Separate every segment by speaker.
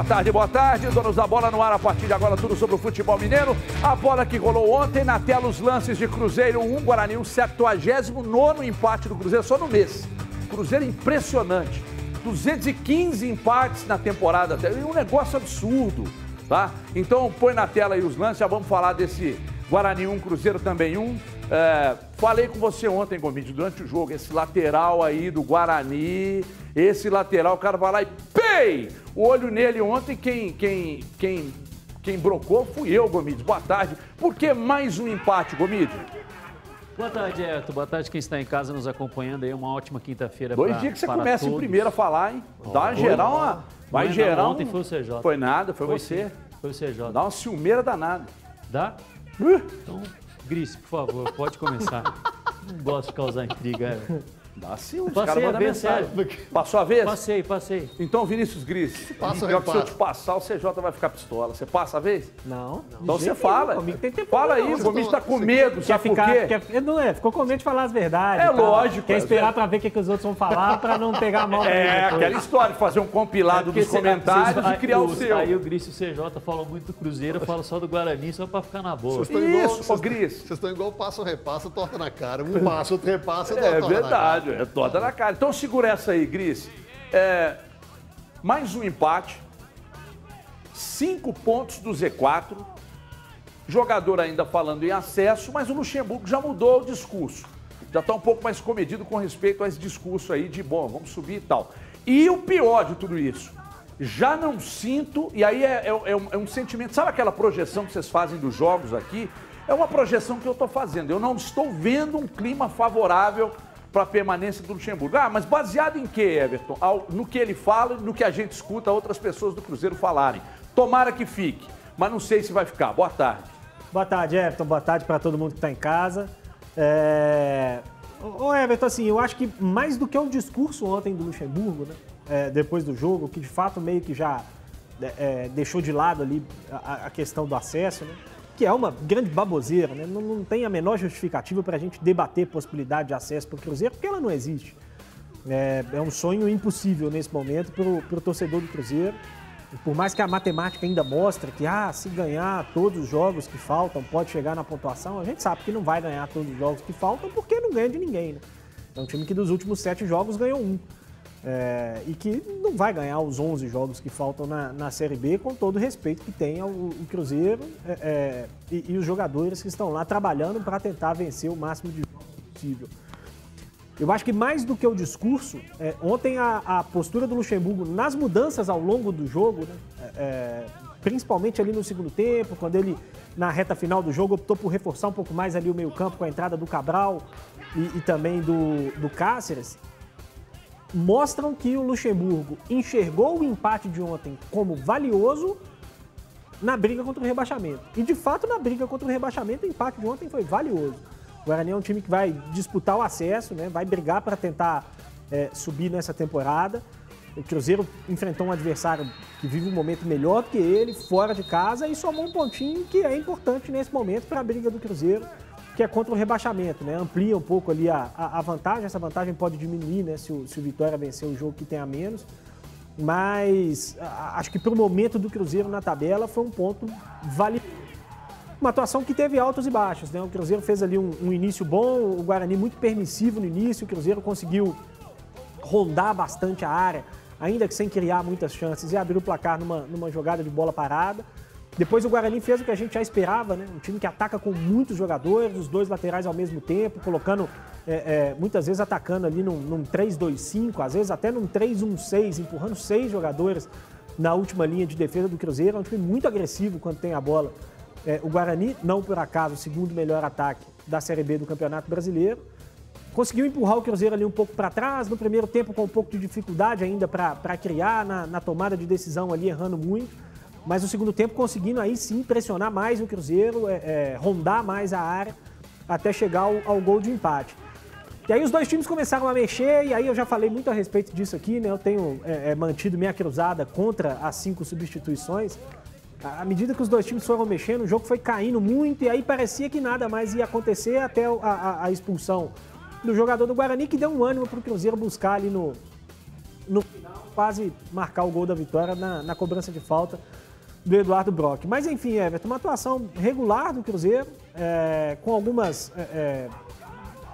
Speaker 1: Boa tarde, boa tarde. Donos da bola no ar a partir de agora, tudo sobre o futebol mineiro. A bola que rolou ontem na tela, os lances de Cruzeiro 1, Guarani 1, 79 empate do Cruzeiro só no mês. Cruzeiro impressionante. 215 empates na temporada, um negócio absurdo, tá? Então põe na tela aí os lances, já vamos falar desse Guarani 1, Cruzeiro também 1. É, falei com você ontem, Gomide, durante o jogo, esse lateral aí do Guarani, esse lateral, o cara vai lá e pei! O olho nele ontem, quem, quem, quem, quem brocou fui eu, Gomide. Boa tarde. Por que mais um empate, Gomide?
Speaker 2: Boa tarde, Everton. Boa tarde quem está em casa nos acompanhando aí. Uma ótima quinta-feira
Speaker 1: Dois dias que você começa todos. em primeiro a falar, hein? Dá uma geral, uma, vai não, geral.
Speaker 2: Não, ontem foi o CJ.
Speaker 1: Foi nada, foi, foi você.
Speaker 2: Sim. Foi o CJ.
Speaker 1: Dá uma ciumeira danada.
Speaker 2: Dá? Uh. Então, Gris, por favor, pode começar. Não gosto de causar intriga. É.
Speaker 1: Dá sim, os caras mandam mensagem. Sério. Passou a vez?
Speaker 2: Passei, passei.
Speaker 1: Então, Vinícius Gris,
Speaker 3: passa
Speaker 1: pior que se eu te passar, o CJ vai ficar pistola. Você passa a vez?
Speaker 2: Não.
Speaker 1: Então você fala. Comigo tem tempo fala aí, o Gomes está com medo, sabe ficar, por quê?
Speaker 2: Quer, não é, ficou com medo de falar as verdades.
Speaker 1: É lógico.
Speaker 2: Quer esperar é. para ver o que, que os outros vão falar para não pegar a mão.
Speaker 1: É, aquela história de fazer um compilado é dos comentários e criar o seu.
Speaker 2: Aí o Gris e o CJ falam muito do Cruzeiro, eu falo só do Guarani, só para ficar na boa.
Speaker 1: Isso, ô Gris.
Speaker 3: Vocês estão igual passo, repassa, torta na cara. Um passo, outro repassa,
Speaker 1: torta É verdade, é torta na cara cara. Então segura essa aí, Gris. É, mais um empate. Cinco pontos do Z4. Jogador ainda falando em acesso, mas o Luxemburgo já mudou o discurso. Já está um pouco mais comedido com respeito a esse discurso aí de, bom, vamos subir e tal. E o pior de tudo isso, já não sinto, e aí é, é, é, um, é um sentimento, sabe aquela projeção que vocês fazem dos jogos aqui? É uma projeção que eu estou fazendo. Eu não estou vendo um clima favorável para a permanência do Luxemburgo. Ah, mas baseado em que, Everton? no que ele fala e no que a gente escuta outras pessoas do Cruzeiro falarem. Tomara que fique, mas não sei se vai ficar. Boa tarde.
Speaker 4: Boa tarde, Everton. Boa tarde para todo mundo que está em casa. É... Ô, Everton, assim, eu acho que mais do que o discurso ontem do Luxemburgo, né? É, depois do jogo, que de fato meio que já é, é deixou de lado ali a, a questão do acesso, né? Que é uma grande baboseira, né? não, não tem a menor justificativa para a gente debater possibilidade de acesso para o Cruzeiro, porque ela não existe. É, é um sonho impossível nesse momento para o torcedor do Cruzeiro. Por mais que a matemática ainda mostre que ah, se ganhar todos os jogos que faltam, pode chegar na pontuação, a gente sabe que não vai ganhar todos os jogos que faltam porque não ganha de ninguém. Né? É um time que dos últimos sete jogos ganhou um. É, e que não vai ganhar os 11 jogos que faltam na, na Série B, com todo o respeito que tem ao, o Cruzeiro é, é, e, e, os jogadores que estão lá trabalhando para tentar vencer o máximo de jogos possível. Eu acho que mais do que o discurso, é, ontem a, a, postura do Luxemburgo nas mudanças ao longo do jogo, né, é, é, principalmente ali no segundo tempo, quando ele, na reta final do jogo, optou por reforçar um pouco mais ali o meio-campo com a entrada do Cabral e, e também do, do Cáceres mostram que o Luxemburgo enxergou o empate de ontem como valioso na briga contra o rebaixamento. E de fato, na briga contra o rebaixamento, o empate de ontem foi valioso. O Guarani é um time que vai disputar o acesso, né? vai brigar para tentar é, subir nessa temporada. O Cruzeiro enfrentou um adversário que vive um momento melhor que ele, fora de casa, e somou um pontinho que é importante nesse momento para a briga do Cruzeiro que é contra o rebaixamento, né? Amplia um pouco ali a, a, vantagem, essa vantagem pode diminuir, né? Se o, se o Vitória vencer o jogo que tem a menos. Mas a, acho que pelo momento do Cruzeiro na tabela foi um ponto vale uma atuação que teve altos e baixos. Né? O Cruzeiro fez ali um, um, início bom, o Guarani muito permissivo no início, o Cruzeiro conseguiu rondar bastante a área, ainda que sem criar muitas chances, e abrir o placar numa, numa jogada de bola parada. Depois o Guarani fez o que a gente já esperava, né? Um time que ataca com muitos jogadores, os dois laterais ao mesmo tempo, colocando, é, é, muitas vezes atacando ali num, num 3-2-5, às vezes até num 3-1-6, empurrando seis jogadores na última linha de defesa do Cruzeiro. É um time muito agressivo quando tem a bola. É, o Guarani, não por acaso, o segundo melhor ataque da Série B do Campeonato Brasileiro. Conseguiu empurrar o Cruzeiro ali um pouco para trás, no primeiro tempo com um pouco de dificuldade ainda para criar, na, na tomada de decisão ali, errando muito mas no segundo tempo conseguindo aí sim pressionar mais o Cruzeiro, é, é, rondar mais a área até chegar ao, ao, gol de empate. E aí os dois times começaram a mexer, e aí eu já falei muito a respeito disso aqui, né? Eu tenho é, é mantido minha cruzada contra as cinco substituições. À medida que os dois times foram mexendo, o jogo foi caindo muito, e aí parecia que nada mais ia acontecer até a, a, a expulsão do jogador do Guarani, que deu um ânimo para o Cruzeiro buscar ali no, no final quase marcar o gol da vitória na, na cobrança de falta do Eduardo Brock. Mas enfim, Everton, uma atuação regular do Cruzeiro, é, com algumas, é, é,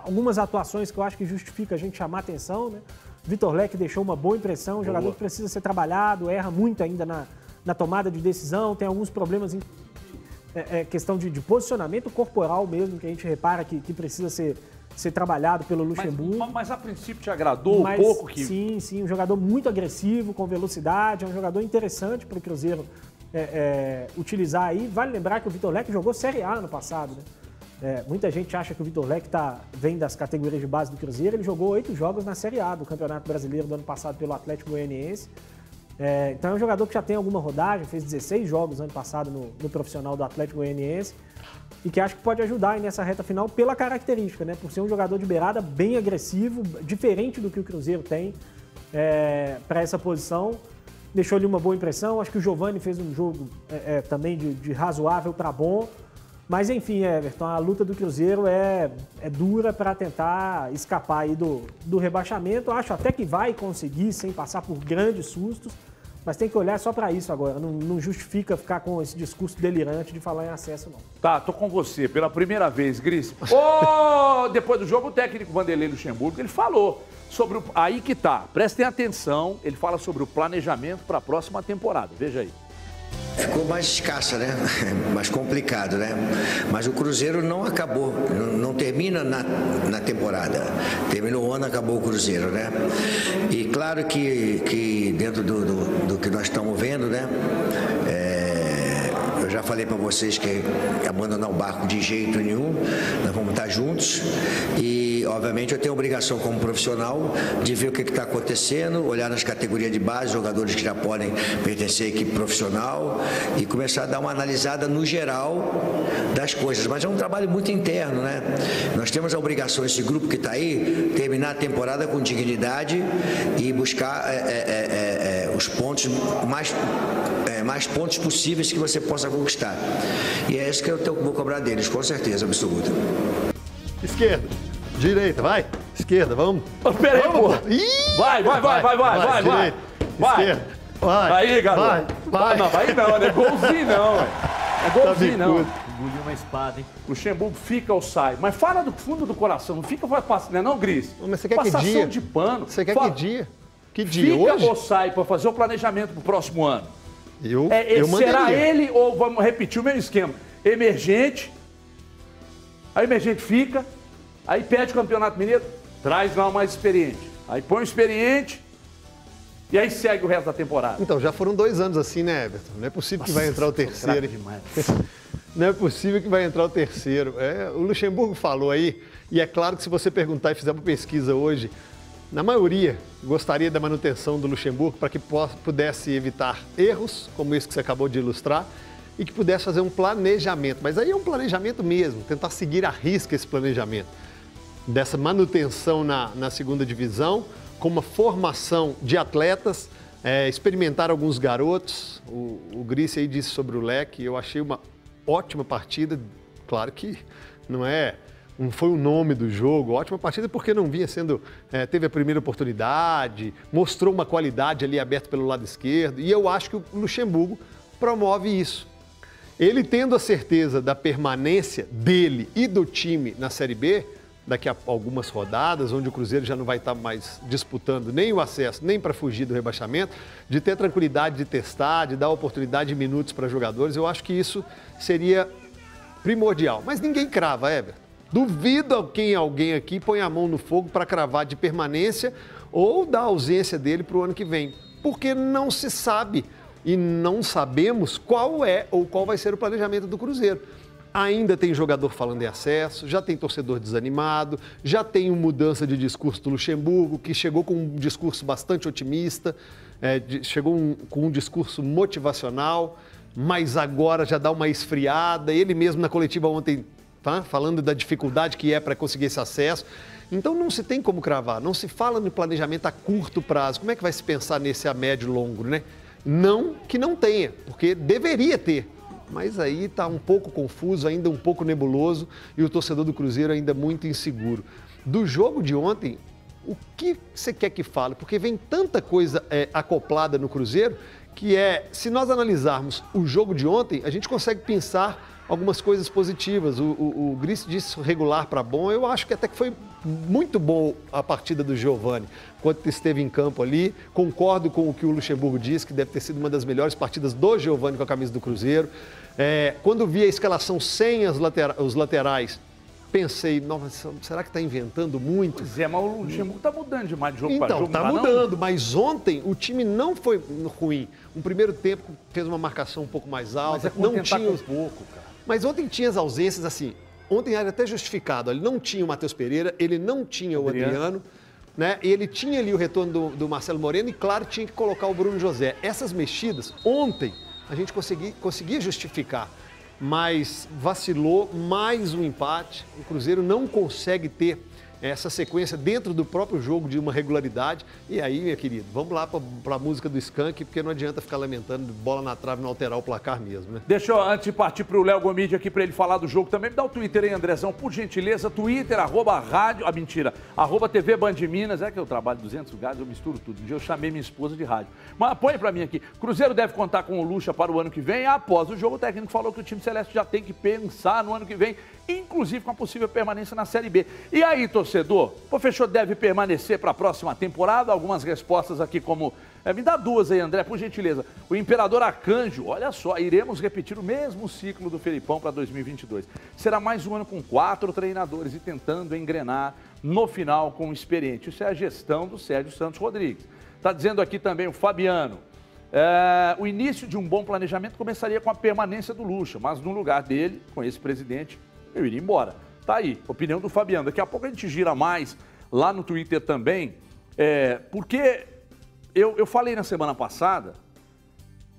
Speaker 4: algumas atuações que eu acho que justifica a gente chamar atenção. Né? Vitor Leque deixou uma boa impressão, um jogador que precisa ser trabalhado, erra muito ainda na, na tomada de decisão, tem alguns problemas em é, é, questão de, de, posicionamento corporal mesmo, que a gente repara que, que precisa ser, ser trabalhado pelo Luxemburgo.
Speaker 1: Mas, mas a princípio te agradou mas, um pouco que.
Speaker 4: Sim, sim, um jogador muito agressivo, com velocidade, é um jogador interessante para o Cruzeiro é, é, utilizar aí. Vale lembrar que o Vitor Leque jogou Série A no passado, né? É, muita gente acha que o Vitor Leque tá, vem das categorias de base do Cruzeiro. Ele jogou oito jogos na Série A do Campeonato Brasileiro do ano passado pelo Atlético Goianiense. É, então é um jogador que já tem alguma rodagem, fez 16 jogos ano passado no, no, profissional do Atlético Goianiense e que acho que pode ajudar nessa reta final pela característica, né? Por ser um jogador de beirada bem agressivo, diferente do que o Cruzeiro tem é, para essa posição. Deixou-lhe uma boa impressão. Acho que o Giovani fez um jogo é, é também de, de razoável para bom. Mas enfim, Everton, a luta do Cruzeiro é, é dura para tentar escapar aí do, do rebaixamento. Acho até que vai conseguir sem passar por grandes sustos, mas tem que olhar só para isso agora. Não, não, justifica ficar com esse discurso delirante de falar em acesso, não.
Speaker 1: Tá, tô com você pela primeira vez, Gris. Oh, depois do jogo, o técnico Vanderlei Luxemburgo, ele falou sobre o... Aí que tá, prestem atenção, ele fala sobre o planejamento para a próxima temporada. Veja aí.
Speaker 5: Ficou mais escassa, né? Mais complicado, né? Mas o Cruzeiro não acabou, não, termina na, na temporada. Terminou o ano, acabou o Cruzeiro, né? E claro que, que dentro do, do, do que nós estamos vendo, né? É, eu já falei para vocês que abandonar o barco de jeito nenhum, nós vamos estar juntos e obviamente, eu tenho obrigação como profissional de ver o que está acontecendo, olhar nas categorias de base, jogadores que já podem pertencer à equipe profissional e começar a dar uma analisada no geral das coisas. Mas é um trabalho muito interno, né? Nós temos a obrigação, esse grupo que está aí, terminar a temporada com dignidade e buscar é, é, é, é, é os pontos mais, é, mais pontos possíveis que você possa conquistar. E é isso que eu vou cobrar deles, com certeza absoluta.
Speaker 3: Esquerda. Direita, vai. Esquerda, vamos.
Speaker 1: Peraí, porra. Vai, vai, vai, vai, vai, vai, vai. Vai. Esquerda. Vai. Aí, garoto. Vai, vai. Não, vai não, não é golzinho não, ué. É golzinho não.
Speaker 2: Engoliu uma espada, hein?
Speaker 1: Luxemburgo fica ou sai. Mas fala do fundo do coração, não fica passando, não é não, Gris?
Speaker 3: Mas você quer Passação que dia?
Speaker 1: de pano.
Speaker 3: Você quer fala. que dia? Que dia?
Speaker 1: Fica
Speaker 3: Hoje?
Speaker 1: ou sai para fazer o planejamento pro próximo ano?
Speaker 3: Eu,
Speaker 1: é,
Speaker 3: eu
Speaker 1: será ele ou vamos repetir o mesmo esquema? Emergente, a emergente fica, Aí pede o Campeonato Mineiro, traz lá o mais experiente. Aí põe o experiente e aí segue o resto da temporada.
Speaker 3: Então, já foram dois anos assim, né, Everton? Não é possível Nossa, que vai entrar o terceiro. Não é possível que vai entrar o terceiro. É, o Luxemburgo falou aí, e é claro que se você perguntar e fizer uma pesquisa hoje, na maioria gostaria da manutenção do Luxemburgo para que pudesse evitar erros, como esse que você acabou de ilustrar, e que pudesse fazer um planejamento. Mas aí é um planejamento mesmo, tentar seguir a risca esse planejamento dessa manutenção na, na segunda divisão, com uma formação de atletas, é, experimentar alguns garotos. O, o Grice aí disse sobre o leque, eu achei uma ótima partida. Claro que não é não foi o nome do jogo, ótima partida porque não vinha sendo, é, teve a primeira oportunidade, mostrou uma qualidade ali aberta pelo lado esquerdo e eu acho que o Luxemburgo promove isso. Ele tendo a certeza da permanência dele e do time na Série B, daqui a algumas rodadas, onde o Cruzeiro já não vai estar mais disputando nem o acesso, nem para fugir do rebaixamento, de ter tranquilidade de testar, de dar oportunidade de minutos para jogadores, eu acho que isso seria primordial. Mas ninguém crava, Everton. Duvido quem alguém aqui põe a mão no fogo para cravar de permanência ou da ausência dele para o ano que vem, porque não se sabe e não sabemos qual é ou qual vai ser o planejamento do Cruzeiro ainda tem jogador falando em acesso, já tem torcedor desanimado, já tem uma mudança de discurso do Luxemburgo, que chegou com um discurso bastante otimista, é, chegou um, com um discurso motivacional, mas agora já dá uma esfriada. Ele mesmo na coletiva ontem, tá, falando da dificuldade que é para conseguir esse acesso. Então não se tem como cravar, não se fala no planejamento a curto prazo. Como é que vai se pensar nesse a médio e longo, né? Não que não tenha, porque deveria ter mas aí está um pouco confuso, ainda um pouco nebuloso e o torcedor do Cruzeiro ainda muito inseguro. Do jogo de ontem, o que você quer que fale? Porque vem tanta coisa é, acoplada no Cruzeiro que é, se nós analisarmos o jogo de ontem, a gente consegue pensar algumas coisas positivas. O, o, o Gris disse regular para bom. Eu acho que até que foi muito bom a partida do Giovani, quando esteve em campo ali. Concordo com o que o Luxemburgo disse, que deve ter sido uma das melhores partidas do Giovani com a camisa do Cruzeiro. É, quando vi a escalação sem latera os laterais, pensei, nossa, será que está inventando muito?
Speaker 1: Pois é, mas o Luxemburgo está mudando demais de jogo
Speaker 3: então,
Speaker 1: para jogo.
Speaker 3: Então, está mudando, não? mas ontem o time não foi ruim. Um primeiro tempo fez uma marcação um pouco mais alta.
Speaker 1: Mas
Speaker 3: é não tinha
Speaker 1: um pouco.
Speaker 3: Mas ontem tinha as ausências, assim, ontem era até justificado. Ele não tinha o Matheus Pereira, ele não tinha o Adriano. Adriano né? E ele tinha ali o retorno do, do, Marcelo Moreno e, claro, tinha que colocar o Bruno José. Essas mexidas, ontem, a gente consegui, conseguia justificar mas vacilou mais um empate. O Cruzeiro não consegue ter essa sequência dentro do próprio jogo de uma regularidade. E aí, minha querida, vamos lá para a música do Skank, porque não adianta ficar lamentando bola na trave não alterar o placar mesmo, né?
Speaker 1: Deixa eu, antes de partir para o Léo Gomide aqui para ele falar do jogo também, me dá o Twitter aí, Andrezão, por gentileza. Twitter, arroba rádio, ah, mentira, arroba TV Band Minas, é que eu trabalho 200 lugares, eu misturo tudo. Um dia eu chamei minha esposa de rádio. Mas põe para mim aqui, Cruzeiro deve contar com o Lucha para o ano que vem. Após o jogo, o técnico falou que o time Celeste já tem que pensar no ano que vem inclusive com a possível permanência na Série B. E aí, torcedor, o professor deve permanecer para a próxima temporada? Algumas respostas aqui como... É, me dá duas aí, André, por gentileza. O Imperador Arcanjo, olha só, iremos repetir o mesmo ciclo do Felipão para 2022. Será mais um ano com quatro treinadores e tentando engrenar no final com o experiente. Isso é a gestão do Sérgio Santos Rodrigues. Está dizendo aqui também o Fabiano. É, o início de um bom planejamento começaria com a permanência do Lucha, mas no lugar dele, com esse presidente, eu iria embora. Tá aí, opinião do Fabiano. Daqui a pouco a gente gira mais lá no Twitter também, é, porque eu, eu falei na semana passada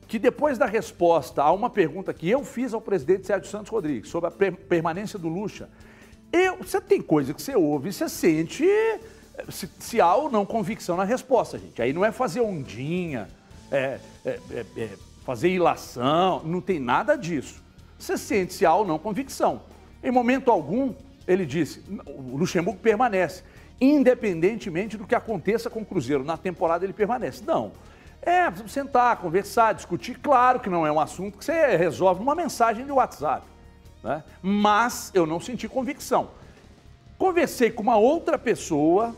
Speaker 1: que depois da resposta a uma pergunta que eu fiz ao presidente Sérgio Santos Rodrigues sobre a permanência do Lucha, eu, você tem coisa que você ouve e você sente se, se, há ou não convicção na resposta, gente. Aí não é fazer ondinha, é, é, é, é fazer ilação, não tem nada disso. Você sente se há ou não convicção. Em momento algum, ele disse, o Luxemburgo permanece, independentemente do que aconteça com o Cruzeiro. Na temporada ele permanece. Não. É, sentar, conversar, discutir. Claro que não é um assunto que você resolve numa mensagem de WhatsApp. Né? Mas eu não senti convicção. Conversei com uma outra pessoa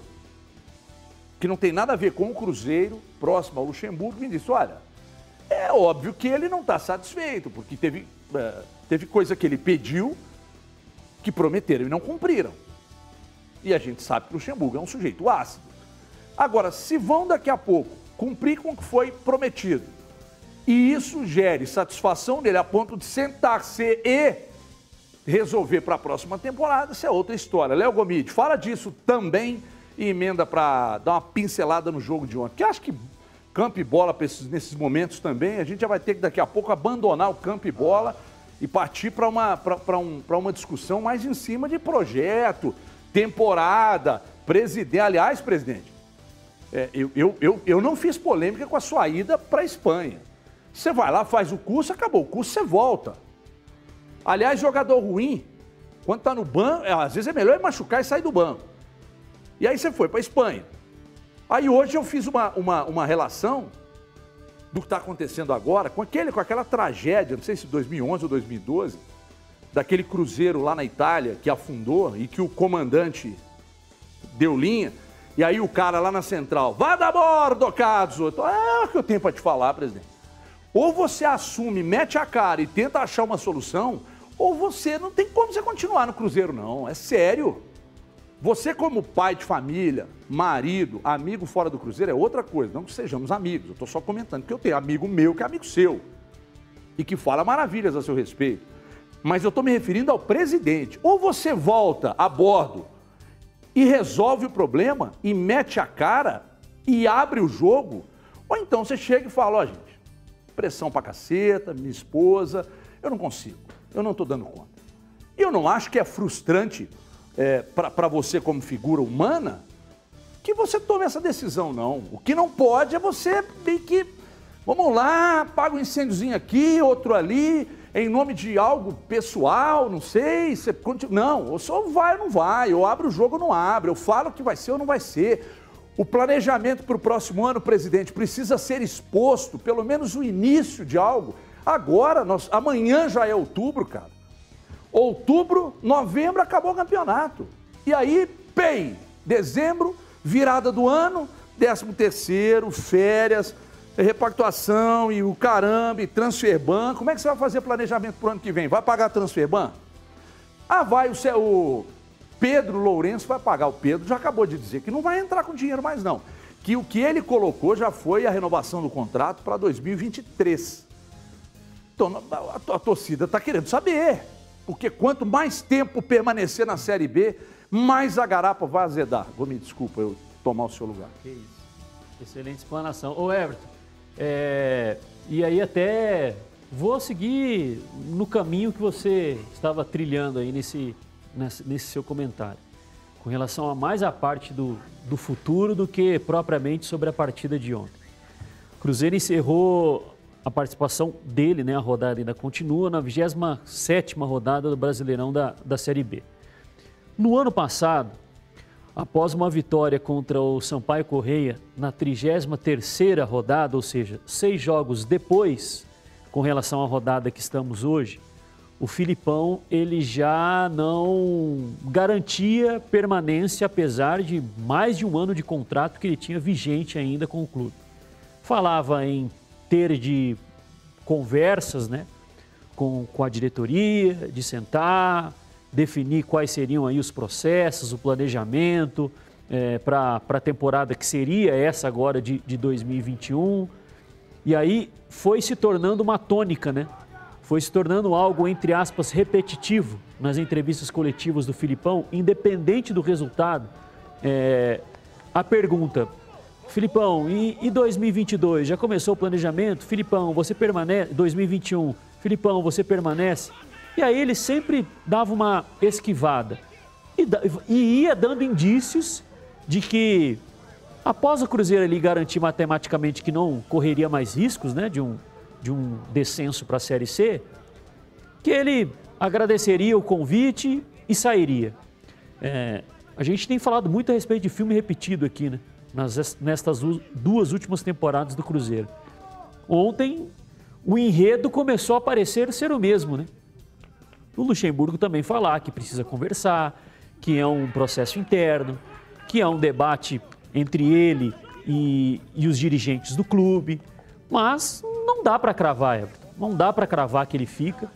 Speaker 1: que não tem nada a ver com o Cruzeiro, próximo ao Luxemburgo, me disse: olha, é óbvio que ele não está satisfeito, porque teve, é, teve coisa que ele pediu que prometeram e não cumpriram. E a gente sabe que o Luxemburgo é um sujeito ácido. Agora, se vão daqui a pouco cumprir com o que foi prometido, e isso gere satisfação dele a ponto de sentar-se e resolver para a próxima temporada, isso é outra história. Léo Gomide, fala disso também e emenda para dar uma pincelada no jogo de ontem. Que acho que campo e bola nesses momentos também, a gente já vai ter que daqui a pouco abandonar o campo e bola e partir para uma, um, uma discussão mais em cima de projeto, temporada, presidente. Aliás, presidente, é, eu, eu, eu, eu não fiz polêmica com a sua ida para a Espanha. Você vai lá, faz o curso, acabou o curso, você volta. Aliás, jogador ruim, quando está no banco, é, às vezes é melhor machucar e sair do banco. E aí você foi para a Espanha. Aí hoje eu fiz uma, uma, uma relação do que está acontecendo agora, com, aquele, com aquela tragédia, não sei se 2011 ou 2012, daquele cruzeiro lá na Itália que afundou e que o comandante deu linha, e aí o cara lá na central, vá da bordo, Cazzo. É o que eu tenho para te falar, presidente. Ou você assume, mete a cara e tenta achar uma solução, ou você não tem como você continuar no cruzeiro, não. É sério. Você, como pai de família, marido, amigo fora do Cruzeiro, é outra coisa. Não que sejamos amigos. Eu estou só comentando que eu tenho amigo meu que é amigo seu e que fala maravilhas a seu respeito. Mas eu estou me referindo ao presidente. Ou você volta a bordo e resolve o problema e mete a cara e abre o jogo, ou então você chega e fala: Ó, oh, gente, pressão pra caceta, minha esposa, eu não consigo, eu não estou dando conta. E eu não acho que é frustrante é, para você como figura humana que você tome essa decisão, não. O que não pode é você ter que, vamos lá, paga um incêndiozinho aqui, outro ali, em nome de algo pessoal, não sei, você continua. Não, ou só vai ou não vai, eu abro o jogo ou não abro, eu falo que vai ser ou não vai ser. O planejamento para o próximo ano, presidente, precisa ser exposto, pelo menos o início de algo. Agora, nós, amanhã já é outubro, cara. Outubro, novembro, acabou o campeonato. E aí, PEI, dezembro, virada do ano, décimo terceiro, férias, repactuação e o caramba, e transferban. Como é que você vai fazer planejamento para o ano que vem? Vai pagar transferban? Ah, vai, o, o Pedro Lourenço vai pagar. O Pedro já acabou de dizer que não vai entrar com dinheiro mais não. Que o que ele colocou já foi a renovação do contrato para 2023. Então a, a torcida está querendo saber. Porque quanto mais tempo permanecer na Série B, mais a garapa vai azedar. Vou me desculpa eu tomar o seu lugar.
Speaker 2: Que isso. Excelente explanação. Ô Everton, é, e aí até vou seguir no caminho que você estava trilhando aí nesse, nesse, nesse seu comentário. Com relação a mais a parte do, do futuro do que propriamente sobre a partida de ontem. Cruzeiro encerrou a participação dele, né, a rodada ainda continua, na 27ª rodada do Brasileirão da, da Série B. No ano passado, após uma vitória contra o Sampaio Correia na 33ª rodada, ou seja, seis jogos depois, com relação à rodada que estamos hoje, o Filipão ele já não garantia permanência, apesar de mais de um ano de contrato que ele tinha vigente ainda com o clube. Falava em ter de conversas né, com, com a diretoria, de sentar, definir quais seriam aí os processos, o planejamento é, para a temporada que seria essa agora de, de 2021. E aí foi se tornando uma tônica, né? Foi se tornando algo, entre aspas, repetitivo nas entrevistas coletivas do Filipão, independente do resultado. É, a pergunta, Filipão, e, e 2022? Já começou o planejamento? Filipão, você permanece? 2021, Filipão, você permanece? E aí ele sempre dava uma esquivada e, e ia dando indícios de que após o Cruzeiro ali garantir matematicamente que não correria mais riscos né, de, um, de um descenso para a Série C, que ele agradeceria o convite e sairia. É, a gente tem falado muito a respeito de filme repetido aqui, né? Nas, nestas duas últimas temporadas do Cruzeiro. Ontem, o enredo começou a parecer ser o mesmo, né? o Luxemburgo também falar que precisa conversar, que é um processo interno, que é um debate entre ele e, e os dirigentes do clube. Mas não dá para cravar, Everton. Não dá para cravar que ele fica.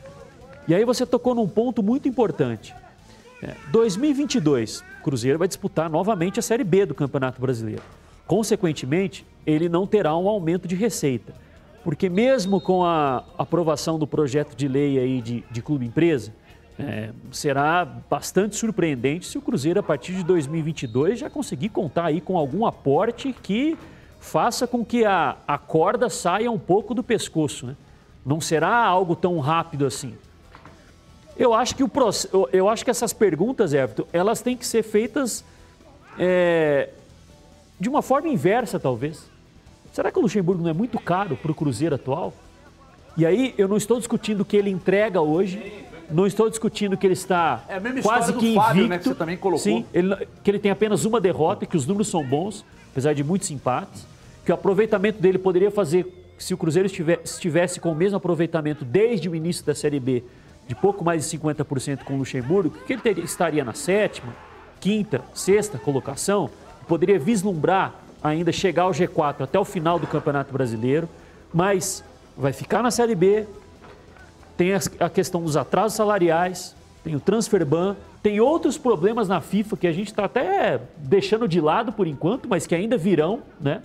Speaker 2: E aí você tocou num ponto muito importante. É, 2022, Cruzeiro vai disputar novamente a Série B do Campeonato Brasileiro. Consequentemente, ele não terá um aumento de receita porque mesmo com a aprovação do projeto de lei aí de, de clube empresa, é, será bastante surpreendente se o Cruzeiro, a partir de 2022, já conseguir contar aí com algum aporte que faça com que a, a corda saia um pouco do pescoço. Né? Não será algo tão rápido assim. Eu acho que, o, eu acho que essas perguntas, Everton, elas têm que ser feitas é, de uma forma inversa, talvez. Será que o Luxemburgo não é muito caro para o Cruzeiro atual? E aí eu não estou discutindo o que ele entrega hoje, não estou discutindo que ele está é quase que invicto. Fábio, né, que você
Speaker 1: também colocou.
Speaker 2: Sim, ele, que ele tem apenas uma derrota, que os números são bons, apesar de muitos empates, que o aproveitamento dele poderia fazer, se o Cruzeiro estivesse, estivesse com o mesmo aproveitamento desde o início da Série B, de pouco mais de 50% com o Luxemburgo, que ele teria, estaria na sétima, quinta, sexta colocação, poderia vislumbrar ainda chegar ao G4 até o final do Campeonato Brasileiro, mas vai ficar na Série B. Tem a questão dos atrasos salariais, tem o transfer ban, tem outros problemas na FIFA que a gente está até deixando de lado por enquanto, mas que ainda virão, né?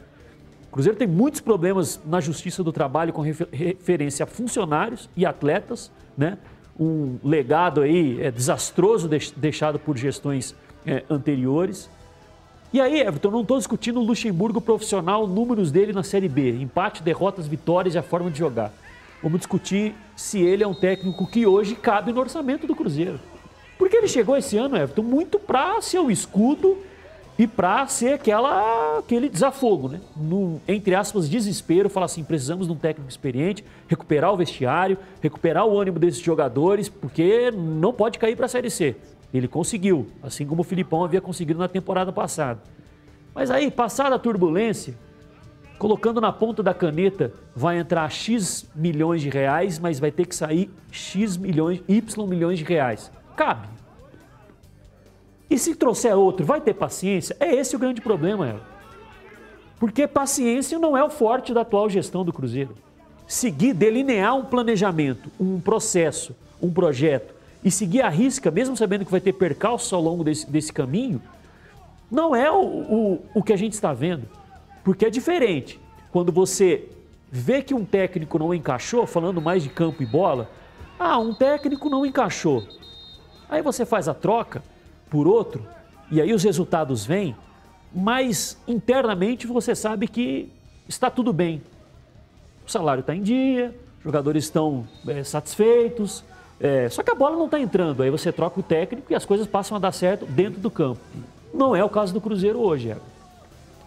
Speaker 2: O Cruzeiro tem muitos problemas na Justiça do Trabalho com referência a funcionários e atletas, né? Um legado aí é, desastroso deixado por gestões é, anteriores. E aí, Everton, não estou discutindo o Luxemburgo profissional, números dele na Série B, empate, derrotas, vitórias e a forma de jogar. Vamos discutir se ele é um técnico que hoje cabe no orçamento do Cruzeiro. Porque ele chegou esse ano, Everton, muito para ser o escudo e para ser aquela, aquele desafogo, né? No, entre aspas, desespero, falar assim, precisamos de um técnico experiente, recuperar o vestiário, recuperar o ânimo desses jogadores, porque não pode cair para a Série C. Ele conseguiu, assim como o Filipão havia conseguido na temporada passada. Mas aí, passada a turbulência, colocando na ponta da caneta, vai entrar X milhões de reais, mas vai ter que sair X milhões, Y milhões de reais. Cabe. E se trouxer outro, vai ter paciência? É esse o grande problema, Ela. Porque paciência não é o forte da atual gestão do Cruzeiro. Seguir, delinear um planejamento, um processo, um projeto e seguir a risca, mesmo sabendo que vai ter percalços ao longo desse, desse caminho, não é o, o, o que a gente está vendo. Porque é diferente quando você vê que um técnico não encaixou, falando mais de campo e bola, ah, um técnico não encaixou. Aí você faz a troca por outro e aí os resultados vêm, mas internamente você sabe que está tudo bem. O salário está em dia, os jogadores estão é, satisfeitos, é, só que a bola não está entrando. Aí você troca o técnico e as coisas passam a dar certo dentro do campo. Não é o caso do Cruzeiro hoje, Ego.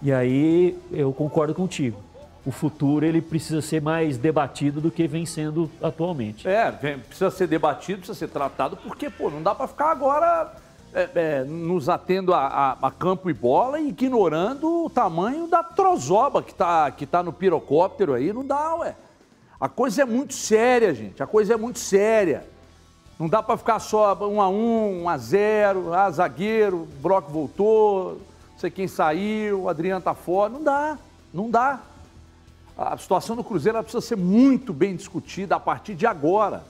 Speaker 2: E aí eu concordo contigo. O futuro ele precisa ser mais debatido do que vem sendo atualmente.
Speaker 1: É, precisa ser debatido, precisa ser tratado, porque pô, não dá para ficar agora é, é, nos atendo a, a, a, campo e bola e ignorando o tamanho da trozoba que está que tá no pirocóptero aí. Não dá, ué. A coisa é muito séria, gente. A coisa é muito séria. Não dá para ficar só um a um, um a zero, ah, zagueiro, Brock voltou, não sei quem saiu, o Adriano tá fora. Não dá, não dá. A situação do Cruzeiro precisa ser muito bem discutida a partir de agora.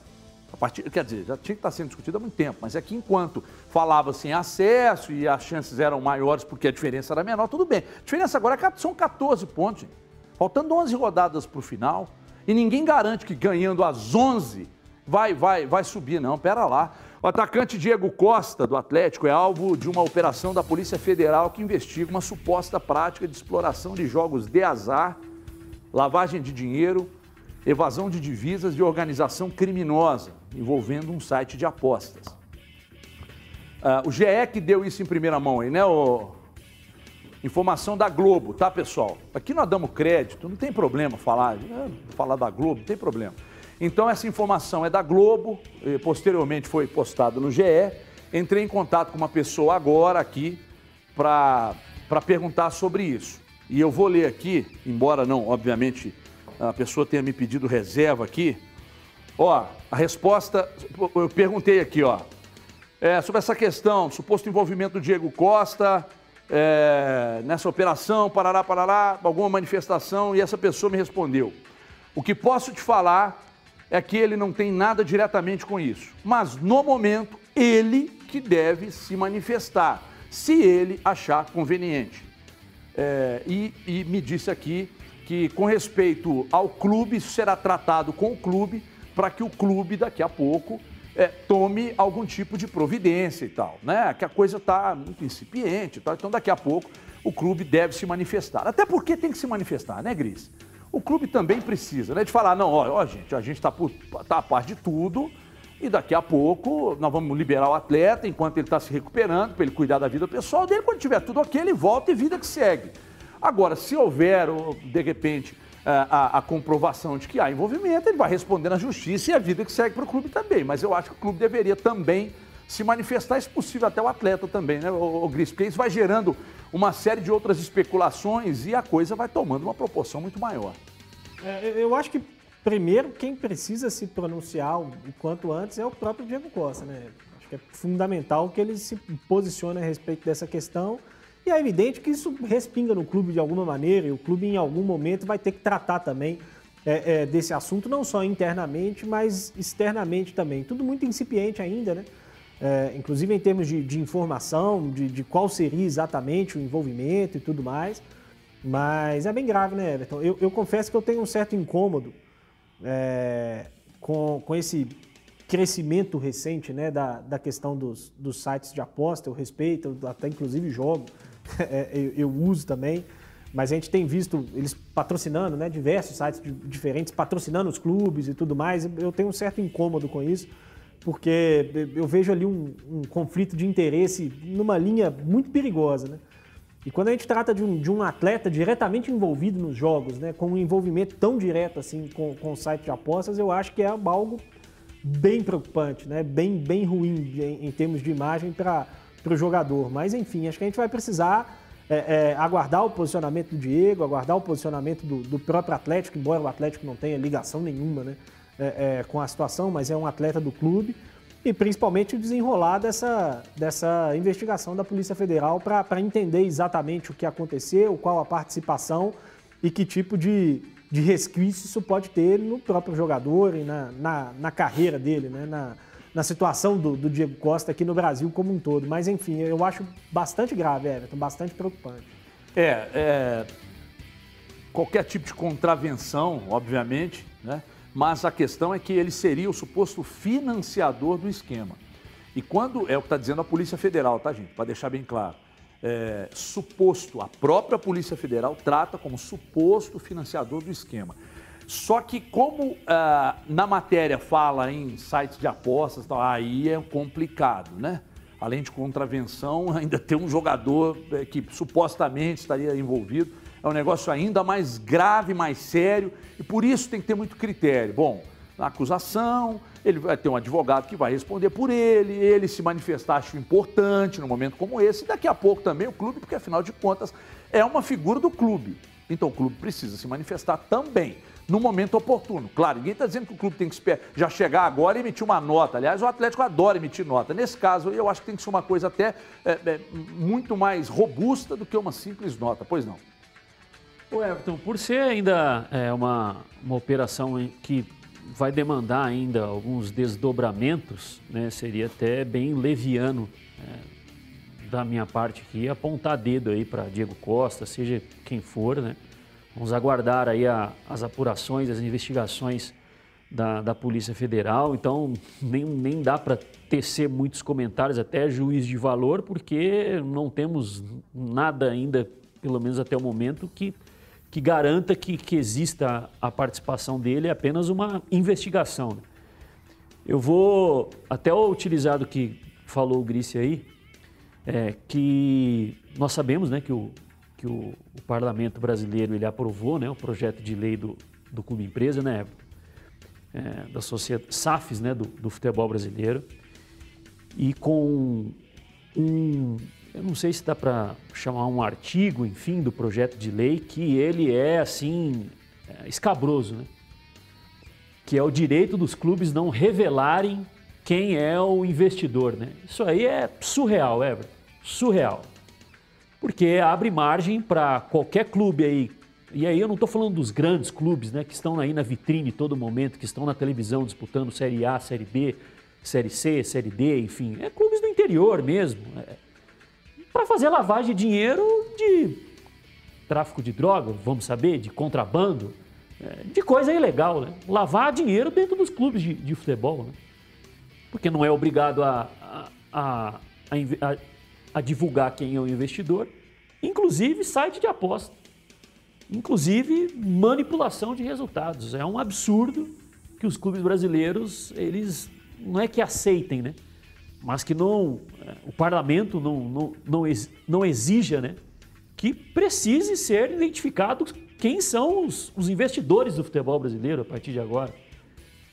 Speaker 1: A partir, quer dizer, já tinha que estar sendo discutida há muito tempo, mas é que enquanto falava-se em acesso e as chances eram maiores porque a diferença era menor, tudo bem. A diferença agora é são 14 pontos, faltando 11 rodadas para o final, e ninguém garante que ganhando as 11 vai, vai, vai subir, não. Pera lá. O atacante Diego Costa, do Atlético, é alvo de uma operação da Polícia Federal que investiga uma suposta prática de exploração de jogos de azar, lavagem de dinheiro, evasão de divisas e organização criminosa envolvendo um site de apostas. Uh, o GE que deu isso em primeira mão aí, né? O... Informação da Globo, tá, pessoal? Aqui nós damos crédito, não tem problema falar, é, falar da Globo, não tem problema. Então, essa informação é da Globo, posteriormente foi postada no GE. Entrei em contato com uma pessoa agora aqui para perguntar sobre isso. E eu vou ler aqui, embora não, obviamente, a pessoa tenha me pedido reserva aqui. Ó, a resposta, eu perguntei aqui, ó, é, sobre essa questão, suposto envolvimento do Diego Costa é, nessa operação, parará, parará, alguma manifestação, e essa pessoa me respondeu. O que posso te falar é que ele não tem nada diretamente com isso. Mas no momento, ele que deve se manifestar, se ele achar conveniente. É, e, e me disse aqui que, com respeito ao clube, isso será tratado com o clube, para que o clube, daqui a pouco, é, tome algum tipo de providência e tal, né? Que a coisa está muito incipiente e tal. Então, daqui a pouco, o clube deve se manifestar. Até porque tem que se manifestar, né, Gris? o clube também precisa, né? De falar, não, ó, ó gente, a gente está tá a par de tudo e daqui a pouco nós vamos liberar o atleta enquanto ele está se recuperando, para ele cuidar da vida pessoal dele. Quando tiver tudo ok, ele volta e vida que segue. Agora, se houver, de repente, a, a, comprovação de que há envolvimento, ele vai responder na justiça e a vida que segue para o clube também. Mas eu acho que o clube deveria também se manifestar, se possível, até o atleta também, né, o, o Gris? Porque isso vai gerando uma série de outras especulações e a coisa vai tomando uma proporção muito maior.
Speaker 4: É, eu acho que, primeiro, quem precisa se pronunciar o quanto antes é o próprio Diego Costa, né? Acho que é fundamental que ele se posicione a respeito dessa questão. E é evidente que isso respinga no clube de alguma maneira, e o clube em algum momento vai ter que tratar também é, é, desse assunto, não só internamente, mas externamente também. Tudo muito incipiente ainda, né? é, inclusive em termos de, de informação, de, de, qual seria exatamente o envolvimento e tudo mais. Mas é bem grave, né, Everton? Eu, eu confesso que eu tenho um certo incômodo é, com, com esse crescimento recente né, da, da questão dos, dos sites de aposta. Eu respeito, até inclusive jogo, eu, eu, uso também. Mas a gente tem visto eles patrocinando, né, diversos sites diferentes, patrocinando os clubes e tudo mais. Eu tenho um certo incômodo com isso porque eu vejo ali um, um, conflito de interesse numa linha muito perigosa, né? E quando a gente trata de um, de um atleta diretamente envolvido nos jogos, né, com um envolvimento tão direto assim com, com o site de apostas, eu acho que é algo bem preocupante, né, bem, bem ruim em, em termos de imagem para o jogador. Mas enfim, acho que a gente vai precisar é, é, aguardar o posicionamento do Diego, aguardar o posicionamento do, do, próprio Atlético, embora o Atlético não tenha ligação nenhuma né, é, é, com a situação, mas é um atleta do clube. E principalmente o desenrolar dessa, dessa investigação da Polícia Federal para entender exatamente o que aconteceu, qual a participação e que tipo de, de resquício isso pode ter no próprio jogador e na, na, na carreira dele, né? na, na situação do, do, Diego Costa aqui no Brasil como um todo. Mas, enfim, eu acho bastante grave, Everton, bastante preocupante.
Speaker 1: É, é qualquer tipo de contravenção, obviamente, né? mas a questão é que ele seria o suposto financiador do esquema. E quando, é o que está dizendo a Polícia Federal, tá, gente? Para deixar bem claro. É, suposto, a própria Polícia Federal trata como suposto financiador do esquema. Só que como ah, na matéria fala em sites de apostas, aí é complicado, né? Além de contravenção, ainda tem um jogador é, que supostamente estaria envolvido. É um negócio ainda mais grave, mais sério, e por isso tem que ter muito critério. Bom, na acusação, ele vai ter um advogado que vai responder por ele, ele se manifestar, acho importante num momento como esse, e daqui a pouco também o clube, porque afinal de contas é uma figura do clube. Então o clube precisa se manifestar também no momento oportuno. Claro, ninguém está dizendo que o clube tem que já chegar agora e emitir uma nota. Aliás, o Atlético adora emitir nota. Nesse caso, eu acho que tem que ser uma coisa até é, é, muito mais robusta do que uma simples nota. Pois não.
Speaker 2: O Everton, por ser ainda é, uma, uma operação que vai demandar ainda alguns desdobramentos, né, seria até bem leviano é, da minha parte aqui apontar dedo aí para Diego Costa, seja quem for, né? Vamos aguardar aí a, as apurações, as investigações da, da Polícia Federal. Então, nem, nem dá para tecer muitos comentários, até juiz de valor, porque não temos nada ainda, pelo menos até o momento, que, que garanta que, que exista a participação dele, é apenas uma investigação. Né? Eu vou até utilizar do que falou o Grice aí, é, que nós sabemos né, que o, que o, o, parlamento brasileiro ele aprovou, né, o projeto de lei do, do clube empresa, né, é, da sociedade SAFs, né, do, do futebol brasileiro, e com um, eu não sei se dá para chamar um artigo, enfim, do projeto de lei que ele é assim é, escabroso, né? Que é o direito dos clubes não revelarem quem é o investidor, né? Isso aí é surreal, Everton, surreal porque abre margem para qualquer clube aí. E aí eu não estou falando dos grandes clubes, né, que estão aí na vitrine todo momento, que estão na televisão disputando Série A, Série B, Série C, Série D, enfim. É clubes do interior mesmo. É, para fazer lavagem de dinheiro de tráfico de droga, vamos saber, de contrabando, é, de coisa ilegal, né? Lavar dinheiro dentro dos clubes de, de futebol, né? Porque não é obrigado a, a, a, a a divulgar quem é o investidor, inclusive site de aposta, inclusive manipulação de resultados. É um absurdo que os clubes brasileiros, eles não é que aceitem, né? Mas que não, é, o parlamento não, não, não, exija, né? Que precise ser identificado quem são os, os investidores do futebol brasileiro a partir de agora.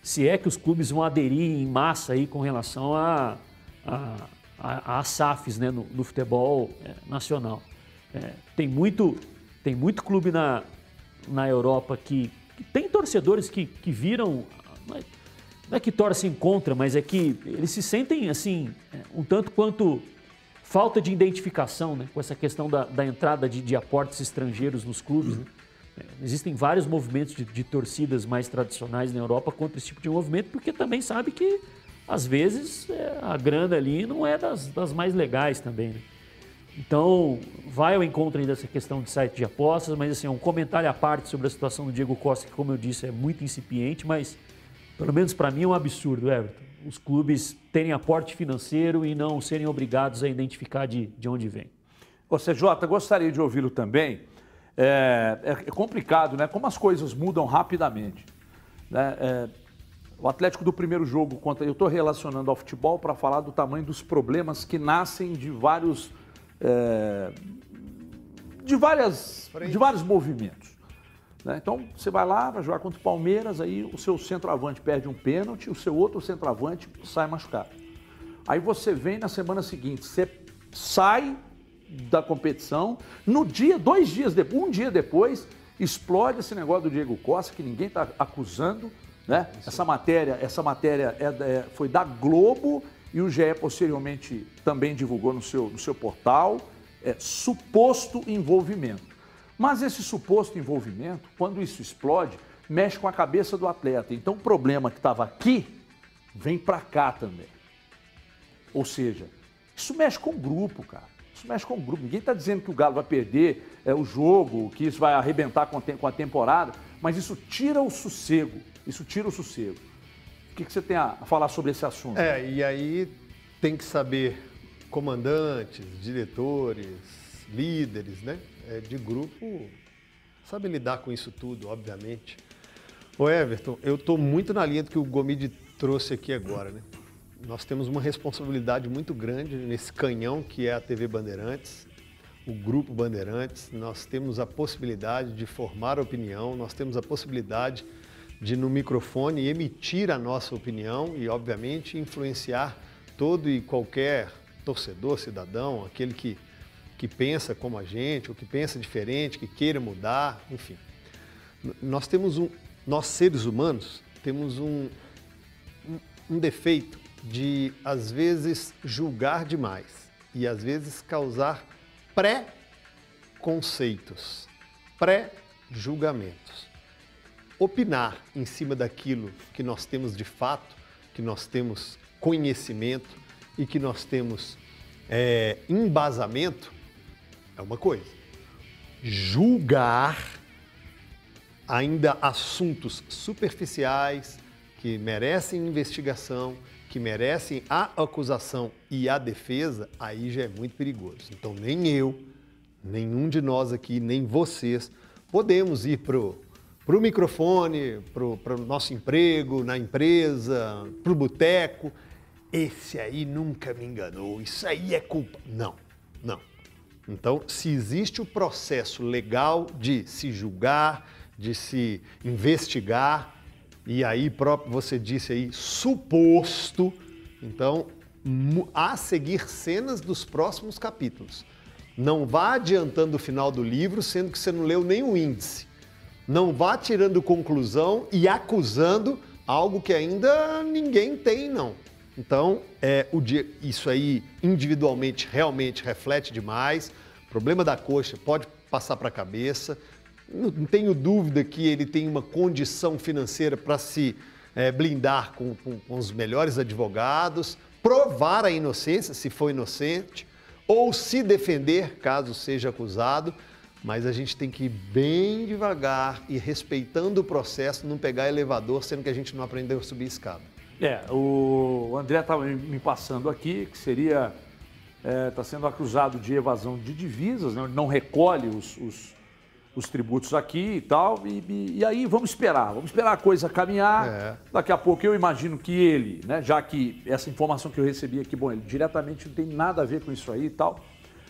Speaker 2: Se é que os clubes vão aderir em massa aí com relação a, a a, a SAFs né, no, no futebol é, nacional. É, tem, muito, tem muito clube na, na Europa que, que tem torcedores que, que viram. É, não é que torcem contra, mas é que eles se sentem assim, é, um tanto quanto falta de identificação né, com essa questão da, da entrada de, de, aportes estrangeiros nos clubes. Né? É, existem vários movimentos de, de, torcidas mais tradicionais na Europa contra esse tipo de movimento, porque também sabe que às vezes é, a grana ali não é das, das mais legais também. Né? Então, vai ao encontro ainda dessa questão de site de apostas, mas assim, um comentário à parte sobre a situação do Diego Costa, que como eu disse, é muito incipiente, mas pelo menos para mim é um absurdo, Everton. Os clubes terem aporte financeiro e não serem obrigados a identificar de, de onde vem.
Speaker 1: Você, Jota, gostaria de ouvi-lo também. É, é, é, complicado, né? Como as coisas mudam rapidamente. Né? É, o Atlético do primeiro jogo contra. Eu estou relacionando ao futebol para falar do tamanho dos problemas que nascem de vários. É, de, várias, de vários movimentos. Né? Então, você vai lá, vai jogar contra o Palmeiras, aí o seu centroavante perde um pênalti, o seu outro centroavante sai machucado. Aí você vem na semana seguinte, você sai da competição. No dia, dois dias depois, um dia depois, explode esse negócio do Diego Costa, que ninguém está acusando. Né? Essa matéria, essa matéria é, é, foi da Globo e o GE posteriormente também divulgou no seu, no seu portal. É, suposto envolvimento. Mas esse suposto envolvimento, quando isso explode, mexe com a cabeça do atleta. Então o problema que estava aqui vem para cá também. Ou seja, isso mexe com o grupo, cara. Isso mexe com o grupo. Ninguém está dizendo que o Galo vai perder é, o jogo, que isso vai arrebentar com a temporada, mas isso tira o sossego. Isso tira o sossego. O que, que você tem a falar sobre esse assunto?
Speaker 3: É, e aí tem que saber comandantes, diretores, líderes, né, é, de grupo, sabem lidar com isso tudo, obviamente. Ô Everton, eu estou muito na linha do que o Gomide trouxe aqui agora, né? Nós temos uma responsabilidade muito grande nesse canhão que é a TV Bandeirantes, o Grupo Bandeirantes. Nós temos a possibilidade de formar opinião, nós temos a possibilidade de, no microfone, emitir a nossa opinião e, obviamente, influenciar todo e qualquer torcedor, cidadão, aquele que, que pensa como a gente, ou que pensa diferente, que queira mudar, enfim. Nós temos um, nós seres humanos, temos um, um, um defeito de, às vezes, julgar demais e, às vezes, causar pré-conceitos, pré-julgamentos. Opinar em cima daquilo que nós temos de fato, que nós temos conhecimento e que nós temos é, embasamento é uma coisa. Julgar ainda assuntos superficiais que merecem investigação, que merecem a acusação e a defesa, aí já é muito perigoso. Então, nem eu, nenhum de nós aqui, nem vocês, podemos ir para o microfone, para o nosso emprego, na empresa, para o boteco. Esse aí nunca me enganou, isso aí é culpa. Não, não. Então, se existe o processo legal de se julgar, de se investigar, e aí próprio você disse aí, suposto. Então, a seguir cenas dos próximos capítulos. Não vá adiantando o final do livro, sendo que você não leu o índice. Não vá tirando conclusão e acusando algo que ainda ninguém tem, não. Então, é, o dia, isso aí individualmente realmente reflete demais. O problema da coxa pode passar para a cabeça. Não tenho dúvida que ele tem uma condição financeira para se é, blindar com, com, com os melhores advogados, provar a inocência, se for inocente, ou se defender, caso seja acusado. Mas a gente tem que ir bem devagar e respeitando o processo, não pegar elevador, sendo que a gente não aprendeu a subir escada.
Speaker 1: É, o André estava me passando aqui que seria. Está é, tá sendo acusado de evasão de divisas, né? não recolhe os, os os tributos aqui e tal. E, e, e, aí vamos esperar, vamos esperar a coisa caminhar. É. Daqui a pouco eu imagino que ele, né, já que essa informação que eu recebi aqui, bom, ele diretamente não tem nada a ver com isso aí e tal.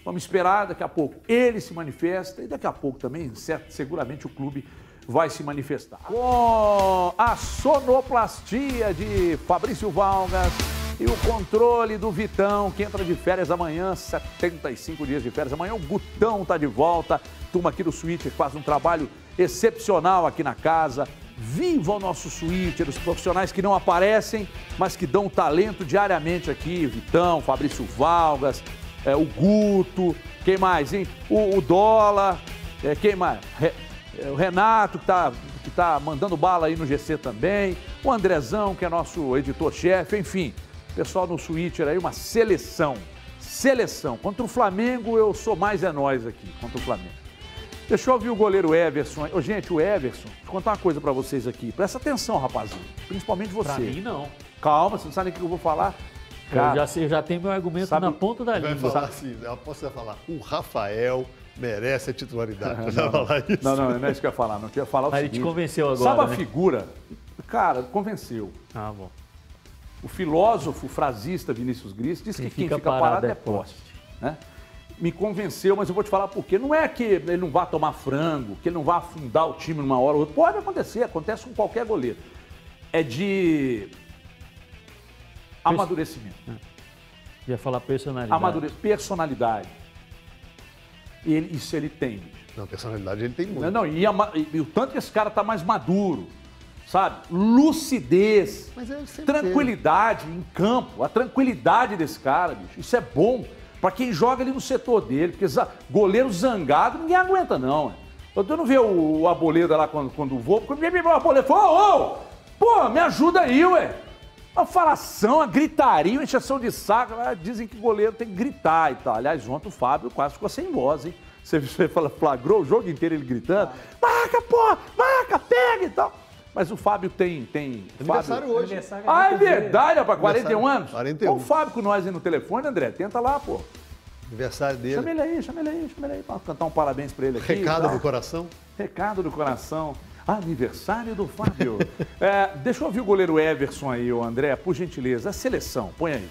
Speaker 1: Vamos esperar, daqui a pouco ele se manifesta e daqui a pouco também, certo, seguramente o clube vai se manifestar. Com a sonoplastia de Fabrício Valgas e o controle do Vitão, que entra de férias amanhã, 75 dias de férias. Amanhã o Gutão está de volta. Turma aqui do Switcher faz um trabalho excepcional aqui na casa. Viva o nosso Switcher, os profissionais que não aparecem, mas que dão talento diariamente aqui. Vitão, Fabrício Valgas, é, o Guto, quem mais, hein? O, o Dola, é, quem mais? Re, é, o Renato, que está que tá mandando bala aí no GC também. O Andrezão, que é nosso editor-chefe, enfim pessoal no Switcher aí, uma seleção. Seleção. Contra o Flamengo, eu sou mais é nós aqui, contra o Flamengo. Deixa eu ouvir o goleiro Everson. Oh, gente, o Everson, vou contar uma coisa para vocês aqui. Presta atenção, rapazinho. Principalmente você. Pra
Speaker 2: mim, não.
Speaker 1: Calma, você não sabe o que eu vou falar.
Speaker 2: Cara, eu, já eu já tenho meu argumento sabe, na ponta da língua.
Speaker 3: Vai falar assim, eu posso falar, o Rafael merece a titularidade. não, falar
Speaker 1: isso. não, não, não é isso que eu ia falar. Não, eu ia falar o
Speaker 2: Mas
Speaker 1: seguinte.
Speaker 2: te convenceu agora,
Speaker 1: Sabe
Speaker 2: né?
Speaker 1: a figura? Cara, convenceu.
Speaker 2: Ah, bom.
Speaker 1: O filósofo frasista Vinícius Gris diz que quem, quem fica, fica, parado, é, é poste. Né? Me convenceu, mas eu vou te falar por quê. Não é que ele não vá tomar frango, que ele não vá afundar o time numa hora ou outra. Pode acontecer, acontece com qualquer goleiro. É de amadurecimento.
Speaker 2: Ia falar personalidade.
Speaker 1: Amadure... Personalidade. Ele, isso ele tem.
Speaker 3: Não, personalidade ele tem muito.
Speaker 1: Não, não e, e, e o tanto que esse cara tá mais maduro, sabe? Lucidez, tranquilidade em campo, a tranquilidade desse cara, bicho. Isso é bom pra quem joga ali no setor dele, porque goleiro zangado ninguém aguenta, não. Eu não vi o, o Aboleda lá quando, quando voou, porque o Aboleda falou, ô, ô, pô, me ajuda aí, ué. Uma falação, uma gritaria, uma encheção de saco. Ah, Dizem que goleiro tem que gritar e tal. Aliás, ontem o Fábio quase ficou sem voz, hein? Você, você fala, flagrou o jogo inteiro ele gritando. Marca, pô, marca, pega e tal. Mas o Fábio tem. tem
Speaker 3: Aniversário
Speaker 1: Fábio...
Speaker 3: hoje.
Speaker 4: Aniversário
Speaker 1: Ah, é verdade, rapaz. 41 anos?
Speaker 3: 41.
Speaker 1: Ó, o Fábio com nós aí no telefone, André. Tenta lá, pô.
Speaker 3: Aniversário dele.
Speaker 1: Chama ele aí, chama ele aí, chama ele aí. Pra cantar um parabéns pra ele aqui.
Speaker 3: Recado
Speaker 1: Tá?
Speaker 3: do coração.
Speaker 1: Recado do coração. Aniversário do Fábio. É, deixa eu ouvir o goleiro Everson aí, ô André, por gentileza. A seleção, põe aí.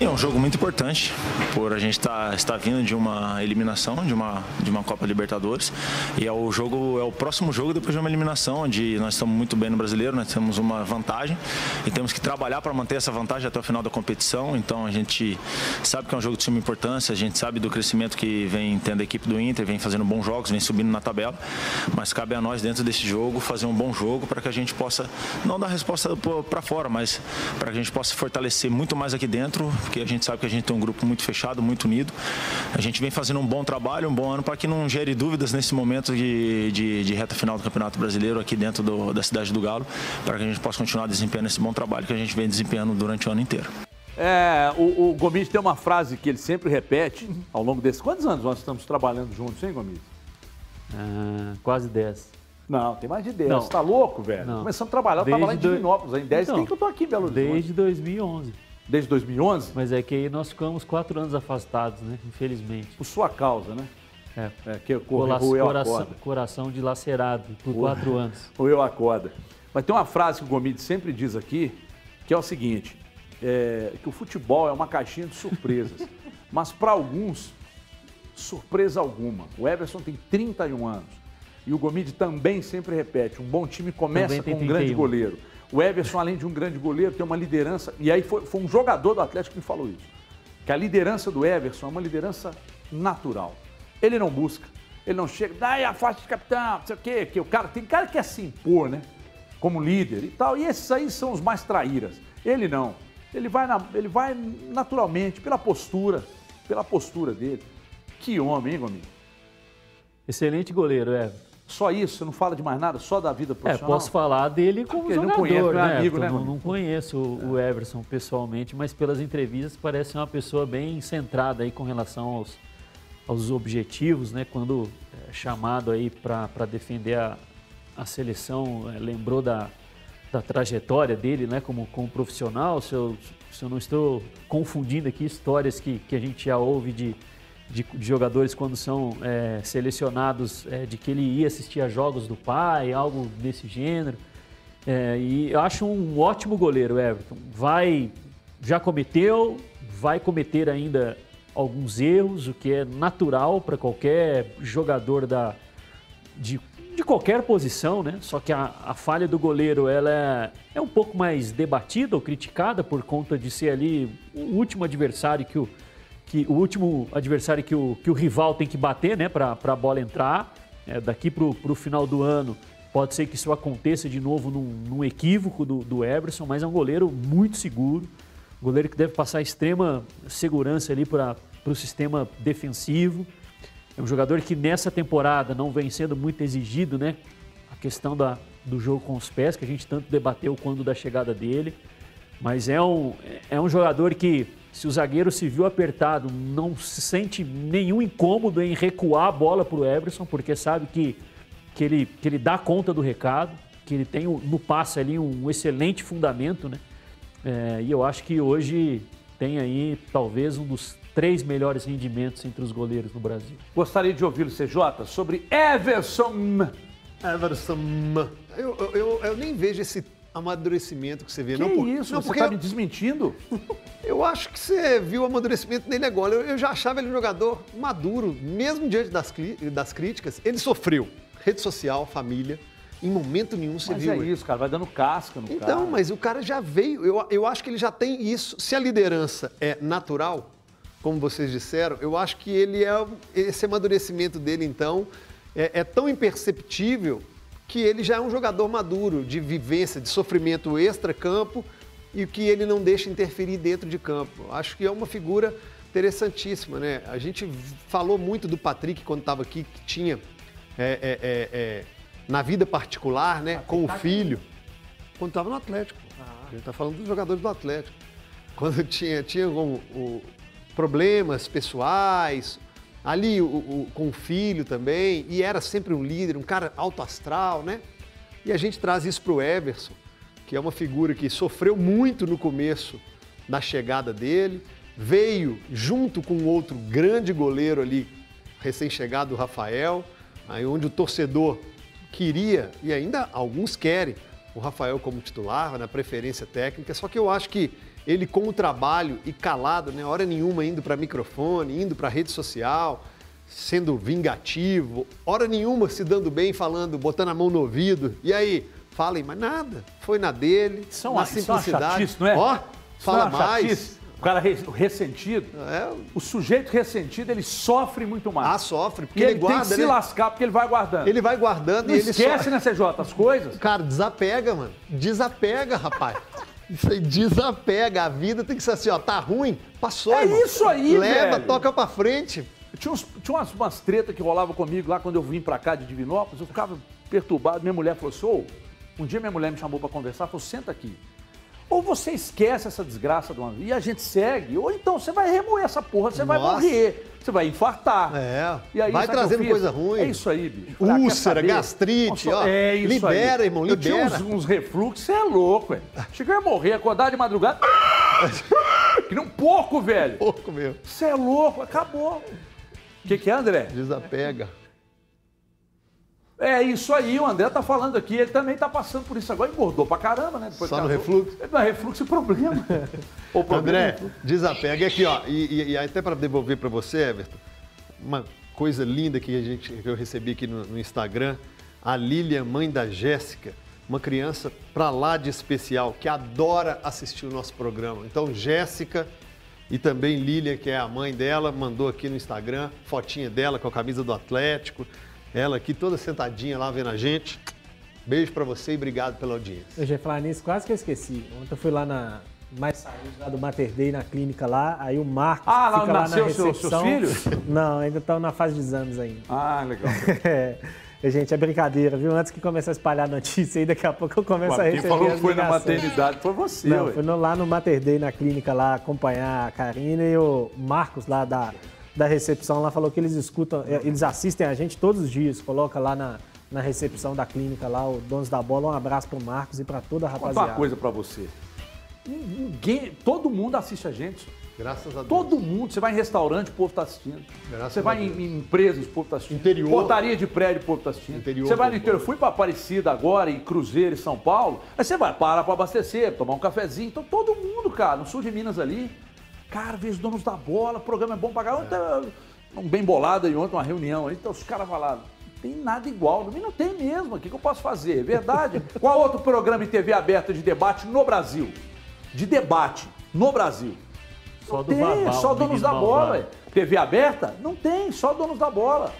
Speaker 6: É um jogo muito importante, por a gente estar estar vindo de uma eliminação, de uma, de uma Copa Libertadores. E é o jogo, é o próximo jogo depois de uma eliminação, onde nós estamos muito bem no brasileiro, nós temos uma vantagem e temos que trabalhar para manter essa vantagem até o final da competição. Então a gente sabe que é um jogo de suma importância, a gente sabe do crescimento que vem tendo a equipe do Inter, vem fazendo bons jogos, vem subindo na tabela. Mas cabe a nós, dentro desse jogo, fazer um bom jogo para que a gente possa, não dar resposta para fora, mas para que a gente possa fortalecer muito mais aqui dentro, porque a gente sabe que a gente tem um grupo muito fechado, muito unido. A gente vem fazendo um bom trabalho, um bom ano, para que não gere dúvidas nesse momento de, de, de reta final do Campeonato Brasileiro aqui dentro do- da cidade do Galo, para que a gente possa continuar desempenhando esse bom trabalho que a gente vem desempenhando durante o ano inteiro.
Speaker 1: É, o, o Gomes tem uma frase que ele sempre repete ao longo desses. Quantos anos nós estamos trabalhando juntos, hein, Gomes?
Speaker 2: Ah, quase 10.
Speaker 1: Não, tem mais de 10.
Speaker 2: Não.
Speaker 1: Você tá louco, velho?
Speaker 2: Não.
Speaker 1: Começamos a trabalhar, eu tava lá em
Speaker 2: do-
Speaker 1: Divinópolis, em 10.
Speaker 2: Então,
Speaker 1: Tem que eu tô aqui Belo Horizonte.
Speaker 2: Desde 2011.
Speaker 1: Desde 2011?
Speaker 2: Mas é que aí nós ficamos quatro anos afastados, né? Infelizmente.
Speaker 1: Por sua causa, né?
Speaker 2: É.
Speaker 1: É, que correu a
Speaker 2: coração, coração dilacerado por quatro anos.
Speaker 1: Ou eu acorda. Mas tem uma frase que o Gomide sempre diz aqui, que é o seguinte, é, que o futebol é uma caixinha de surpresas. mas para alguns, surpresa alguma. O Everson tem 31 anos. E o Gomide também sempre repete, um bom time começa com um grande
Speaker 2: 31.
Speaker 1: goleiro. O Everson, além de um grande goleiro, tem uma liderança. E aí foi, foi um jogador do Atlético que me falou isso. Que a liderança do Everson é uma liderança natural. Ele não busca, ele não chega, daí a faixa de capitão, não sei o quê, que o cara tem cara que quer se impor, né? Como líder e tal. E esses aí são os mais traíras. Ele não. Ele vai, na- ele vai naturalmente, pela postura, pela postura dele. Que homem, hein, Gomes?
Speaker 2: Excelente goleiro, Everton.
Speaker 1: Só isso, você não fala de mais nada, só da vida
Speaker 2: É,
Speaker 1: profissional?
Speaker 2: posso falar dele como
Speaker 1: Porque
Speaker 2: jogador,
Speaker 1: não é
Speaker 2: né?
Speaker 1: amigo, né,
Speaker 2: não, não conheço o o Everson pessoalmente, mas pelas entrevistas parece uma pessoa bem centrada aí com relação aos, aos objetivos, né? Quando é, chamado aí para defender a, a seleção, é, lembrou da, da trajetória dele, né? Como, como profissional, se eu, se eu não estou confundindo aqui histórias que, que a gente já ouve de, de, de jogadores quando são é, selecionados, é, de que ele ia assistir a jogos do pai, algo desse gênero. É, e eu acho um ótimo goleiro, Everton. Vai, já cometeu, vai cometer ainda alguns erros, o que é natural para qualquer jogador da, de, de qualquer posição, né? Só que a, a falha do goleiro ela é, é um pouco mais debatida ou criticada por conta de ser ali o último adversário que o, que, o último adversário que o, que o rival tem que bater, né? Para a bola entrar. É, daqui para o final do ano pode ser que isso aconteça de novo num, num equívoco do, do Everson, mas é um goleiro muito seguro. Goleiro que deve passar extrema segurança ali para o sistema defensivo. É um jogador que nessa temporada não vem sendo muito exigido, né? A questão da, do jogo com os pés, que a gente tanto debateu quando da chegada dele. Mas é um, é um jogador que, se o zagueiro se viu apertado, não se sente nenhum incômodo em recuar a bola para o Everson, porque sabe que, que, ele, que ele dá conta do recado, que ele tem o- no passe ali um excelente fundamento, né? É, e eu acho que hoje tem aí talvez um dos três melhores rendimentos entre os goleiros no Brasil.
Speaker 1: Gostaria de ouvi-lo, CJ, sobre Everson.
Speaker 3: Everson. Eu, eu, eu, eu nem vejo esse amadurecimento que você vê.
Speaker 1: Que
Speaker 3: não, por-
Speaker 1: isso?
Speaker 3: não,
Speaker 1: você
Speaker 3: porque
Speaker 1: está me desmentindo?
Speaker 3: eu acho que você viu o amadurecimento nele agora. Eu, eu já achava ele um jogador maduro, mesmo diante das, das críticas. Ele sofreu. Rede social, família. Em momento nenhum você
Speaker 1: Mas
Speaker 3: viu
Speaker 1: é
Speaker 3: ele.
Speaker 1: isso, cara, vai dando casca no cara.
Speaker 3: Então, mas o cara já veio. Eu, eu acho que ele já tem isso. Se a liderança é natural, como vocês disseram, eu acho que ele é esse amadurecimento dele então é, é tão imperceptível que ele já é um jogador maduro de vivência, de sofrimento extra-campo e que ele não deixa interferir dentro de campo. Acho que é uma figura interessantíssima, né? A gente falou muito do Patrick quando estava aqui, que tinha é, é, é, é na vida particular, né, com o filho, quando estava no Atlético. A gente está falando dos jogadores do Atlético. Quando tinha, tinha um, um, problemas pessoais, ali o, o, com o filho também, e era sempre um líder, um cara alto astral, né? E a gente traz isso para o Everson, que é uma figura que sofreu muito no começo da chegada dele, veio junto com outro grande goleiro ali, recém-chegado, o Rafael, aí onde o torcedor queria, e ainda alguns querem, o Rafael como titular, na preferência técnica, só que eu acho que ele com o trabalho e calado, né, hora nenhuma indo para microfone, indo para rede social, sendo vingativo, hora nenhuma se dando bem, falando, botando a mão no ouvido, e aí, falem, mas nada, foi na dele,
Speaker 1: são,
Speaker 3: na
Speaker 1: simplicidade. Isso não é?
Speaker 3: Ó, fala mais.
Speaker 1: Chatice. O cara ressentido, é. o sujeito ressentido, ele sofre muito mais.
Speaker 3: Ah, sofre, porque
Speaker 1: ele,
Speaker 3: ele guarda,
Speaker 1: tem que se
Speaker 3: né?
Speaker 1: lascar, porque ele vai guardando.
Speaker 3: Ele vai guardando
Speaker 1: Não
Speaker 3: e ele
Speaker 1: esquece,
Speaker 3: so...
Speaker 1: né, CJ, as coisas?
Speaker 3: Cara, desapega, mano. Desapega, rapaz. Isso aí desapega. A vida tem que ser assim, ó, tá ruim, passou,
Speaker 1: É
Speaker 3: irmão.
Speaker 1: isso aí,
Speaker 3: Leva,
Speaker 1: velho.
Speaker 3: toca pra frente.
Speaker 1: Tinha, uns, tinha umas, umas tretas que rolavam comigo lá quando eu vim pra cá de Divinópolis, eu ficava perturbado. Minha mulher falou assim, um dia minha mulher me chamou pra conversar, falou, senta aqui. Ou você esquece essa desgraça do e a gente segue, ou então você vai remoer essa porra, você vai
Speaker 3: Nossa.
Speaker 1: morrer, você vai infartar.
Speaker 3: É,
Speaker 1: E aí,
Speaker 3: vai trazendo coisa ruim.
Speaker 1: É isso aí, bicho. Ah,
Speaker 3: Úlcera, gastrite,
Speaker 1: Nossa,
Speaker 3: ó.
Speaker 1: É isso
Speaker 3: libera,
Speaker 1: aí.
Speaker 3: irmão,
Speaker 1: Eu tinha
Speaker 3: libera.
Speaker 1: uns, uns refluxos, você é louco, velho. Cheguei a morrer, acordar de madrugada. que nem um porco, velho.
Speaker 3: Pouco mesmo.
Speaker 1: Você é louco, acabou. O que, que é, André?
Speaker 3: Desapega.
Speaker 1: É isso aí, o André tá falando aqui, ele também tá passando por isso agora, engordou pra caramba, né? Depois
Speaker 3: Só no refluxo?
Speaker 1: Não, refluxo e problema. o problema é
Speaker 3: André, desapega. E aqui, ó, e, e- e até para devolver para você, Everton, uma coisa linda que, a gente, que eu recebi aqui no, no Instagram, a Lilian, mãe da Jéssica, uma criança pra lá de especial, que adora assistir o nosso programa. Então, Jéssica e também Lilian, que é a mãe dela, mandou aqui no Instagram, fotinha dela com a camisa do Atlético, ela aqui toda sentadinha lá vendo a gente. Beijo para você e obrigado pela audiência.
Speaker 4: Eu já ia falar nisso, quase que eu esqueci. Ontem eu fui lá na mais saúde lá do Mater Day na clínica lá, aí o Marcos
Speaker 1: Ah, lá
Speaker 4: fica lá
Speaker 1: nasceu
Speaker 4: na
Speaker 1: seus- seus
Speaker 4: recepção.
Speaker 1: filhos?
Speaker 4: Não, ainda estão na fase de exames ainda.
Speaker 1: Ah, legal.
Speaker 4: É, gente, é brincadeira, viu? Antes que comece a espalhar a notícia aí, daqui a pouco eu começo a
Speaker 1: Quem
Speaker 4: receber
Speaker 1: falou
Speaker 4: as
Speaker 1: que foi na maternidade foi você,
Speaker 4: Não,
Speaker 1: ué.
Speaker 4: fui no- lá no Mater Day, na clínica lá, acompanhar a Karina e o Marcos lá da, da recepção lá falou que eles escutam, eh, eles assistem a gente todos os dias, coloca lá na, na recepção da clínica lá, o Donos da Bola, um abraço pro Marcos e pra toda a rapaziada.
Speaker 1: uma coisa pra você. Ninguém, todo mundo assiste a gente.
Speaker 3: Graças a Deus.
Speaker 1: Todo mundo. Você vai em restaurante, o povo tá assistindo.
Speaker 3: Graças
Speaker 1: você
Speaker 3: a
Speaker 1: vai em,
Speaker 3: Deus.
Speaker 1: em empresas, o povo tá assistindo.
Speaker 3: Interior.
Speaker 1: Portaria de prédio, o povo tá assistindo.
Speaker 3: Interior,
Speaker 1: você vai no interior. Fui pra Aparecida agora, em Cruzeiro, em São Paulo. Aí você vai parar pra abastecer, tomar um cafezinho. Então todo mundo, cara, no sul de Minas ali. Cara, vejo donos da bola, o programa é bom pra caramba. Ontem, Um bem bolado aí ontem, uma reunião aí. Então os caras falaram. Não tem nada igual, não não tem mesmo. O que, que eu posso fazer? É Verdade. Qual outro programa em TV aberta de debate no Brasil? De debate no Brasil.
Speaker 2: Só
Speaker 1: Não
Speaker 2: do
Speaker 1: tem, só donos da bola. TV aberta? Não tem, só donos da bola.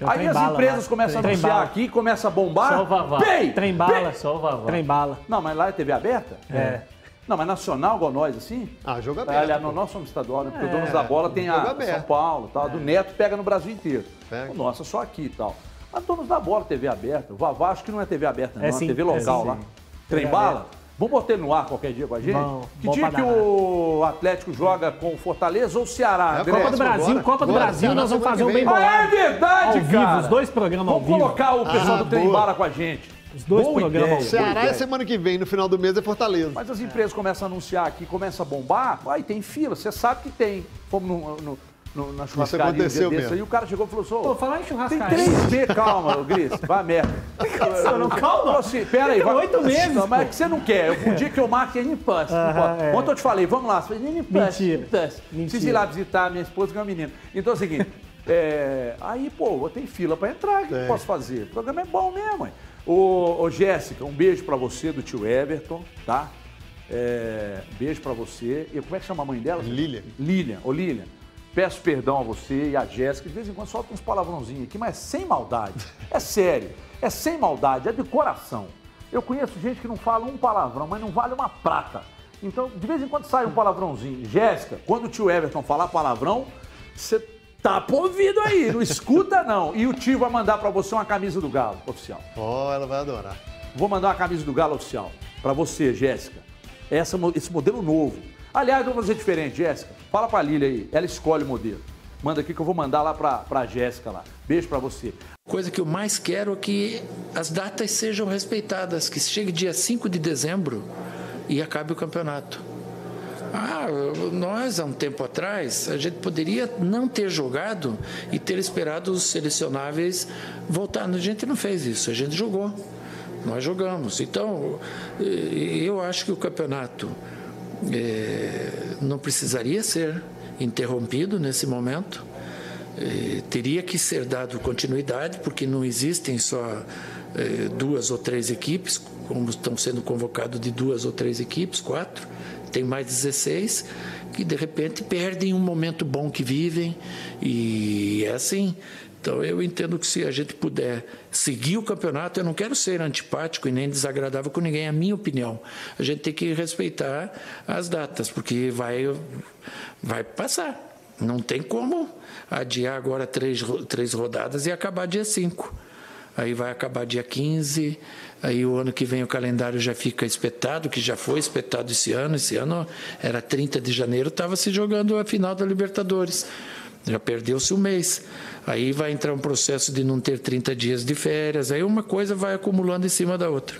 Speaker 4: É o
Speaker 1: Aí as
Speaker 4: bala
Speaker 1: empresas
Speaker 4: lá.
Speaker 1: começam a
Speaker 4: Trem
Speaker 1: anunciar
Speaker 4: bala.
Speaker 1: aqui, começa a bombar.
Speaker 2: Só o Vavá.
Speaker 1: Pei!
Speaker 4: Trem bala!
Speaker 2: Só o Vavá.
Speaker 4: trem bala.
Speaker 1: Não, mas lá é TV aberta?
Speaker 4: É.
Speaker 1: Não, mas nacional, igual nós, assim?
Speaker 3: Ah, jogo aberto.
Speaker 1: Aliás,
Speaker 3: pô.
Speaker 1: nós somos estadual, né? Porque
Speaker 4: É,
Speaker 1: o Donos da Bola tem a
Speaker 3: aberto.
Speaker 1: São Paulo, tal. do Neto pega no Brasil inteiro.
Speaker 3: Pega.
Speaker 1: O nosso é só aqui e tal. Mas Donos da Bola, TV aberta. O Vavá acho que não é TV aberta, não.
Speaker 4: É
Speaker 1: É,
Speaker 4: sim,
Speaker 1: TV
Speaker 4: é
Speaker 1: local
Speaker 4: sim,
Speaker 1: lá.
Speaker 4: sim.
Speaker 1: Trem
Speaker 4: TV
Speaker 1: bala?
Speaker 4: aberta.
Speaker 1: Vamos botar ele no ar qualquer dia com a gente?
Speaker 4: Bom,
Speaker 1: que
Speaker 4: bom
Speaker 1: dia que o Atlético joga com o Fortaleza ou o Ceará?
Speaker 3: É?
Speaker 4: Copa do Brasil,
Speaker 3: agora.
Speaker 4: Copa do
Speaker 3: Agora,
Speaker 4: Brasil, nós vamos fazer um bem
Speaker 3: vem.
Speaker 1: Ah,
Speaker 4: bolado.
Speaker 1: é verdade,
Speaker 4: Ao vivo,
Speaker 1: cara.
Speaker 4: os dois programas ao
Speaker 1: Vamos
Speaker 4: vivo.
Speaker 1: colocar o pessoal
Speaker 3: Ah,
Speaker 1: do Trem
Speaker 3: boa.
Speaker 1: Bala com a gente.
Speaker 4: Os dois
Speaker 1: Boa
Speaker 4: programas
Speaker 1: ideia,
Speaker 3: Ceará é semana que vem, no final do mês é Fortaleza.
Speaker 1: Mas as empresas começam a anunciar aqui, começa a bombar, aí tem fila, você sabe que tem. Fomos no, no, no, na churrascaria um dia
Speaker 3: aconteceu
Speaker 1: desse
Speaker 3: mesmo.
Speaker 1: aí, o cara chegou e falou assim,
Speaker 4: Pô,
Speaker 1: ô,
Speaker 4: falar em
Speaker 1: tem
Speaker 4: churrascaria.
Speaker 1: 3D, calma, ô, Gris, vai a merda.
Speaker 4: não, calma.
Speaker 1: Falou assim, pera aí. Vai-
Speaker 4: oito meses,
Speaker 1: Não, mas é que você não quer. O dia que eu marco é em Impulse.
Speaker 4: Aham, é.
Speaker 1: Ontem eu te falei, vamos lá. Você Impulse.
Speaker 4: Mentira.
Speaker 1: Impulse. Preciso ir lá visitar a minha esposa, que é uma menina. Então é o seguinte, é, aí, pô, tem fila pra entrar, o que eu posso fazer? O programa é bom mesmo, hein? Ô, ô Jéssica, um beijo pra você do tio Everton, tá? É, um beijo pra você. E como é que chama a mãe dela?
Speaker 3: Lilian.
Speaker 1: Lilian, ô Lilian. Peço perdão a você e a Jéssica. De vez em quando solta uns palavrãozinhos aqui, mas sem maldade. É sério. É sem maldade, é de coração. Eu conheço gente que não fala um palavrão, mas não vale uma prata. Então, de vez em quando sai um palavrãozinho. Jéssica, quando o tio Everton falar palavrão, você tapa o ouvido aí, não escuta não. E o tio vai mandar para você uma camisa do Galo oficial.
Speaker 3: Ó, oh, ela vai adorar.
Speaker 1: Vou mandar uma camisa do Galo oficial para você, Jéssica. Essa, esse modelo novo. Aliás, vamos fazer diferente, Jéssica. Fala pra Lília aí, ela escolhe o modelo. Manda aqui que eu vou mandar lá pra, pra Jéssica lá. Beijo pra você.
Speaker 7: Coisa que eu mais quero é que as datas sejam respeitadas, que chegue dia 5 de dezembro e acabe o campeonato. Ah, nós, há um tempo atrás, a gente poderia não ter jogado e ter esperado os selecionáveis voltar. A gente não fez isso, a gente jogou. Nós jogamos. Então, eu acho que o campeonato é, não precisaria ser interrompido nesse momento. É, teria que ser dado continuidade, porque não existem só é, duas ou três equipes, como estão sendo convocados de duas ou três equipes, quatro, tem mais 16, que de repente perdem um momento bom que vivem, e é assim. Então eu entendo que se a gente puder seguir o campeonato, eu não quero ser antipático e nem desagradável com ninguém, é a minha opinião. A gente tem que respeitar as datas, porque vai, vai passar. Não tem como adiar agora três, três rodadas e acabar dia 5. Aí vai acabar dia 15, aí o ano que vem o calendário já fica espetado, que já foi espetado esse ano. Esse ano era 30 de janeiro, estava se jogando a final da Libertadores. Já perdeu-se um mês. Aí vai entrar um processo de não ter 30 dias de férias. Aí uma coisa vai acumulando em cima da outra.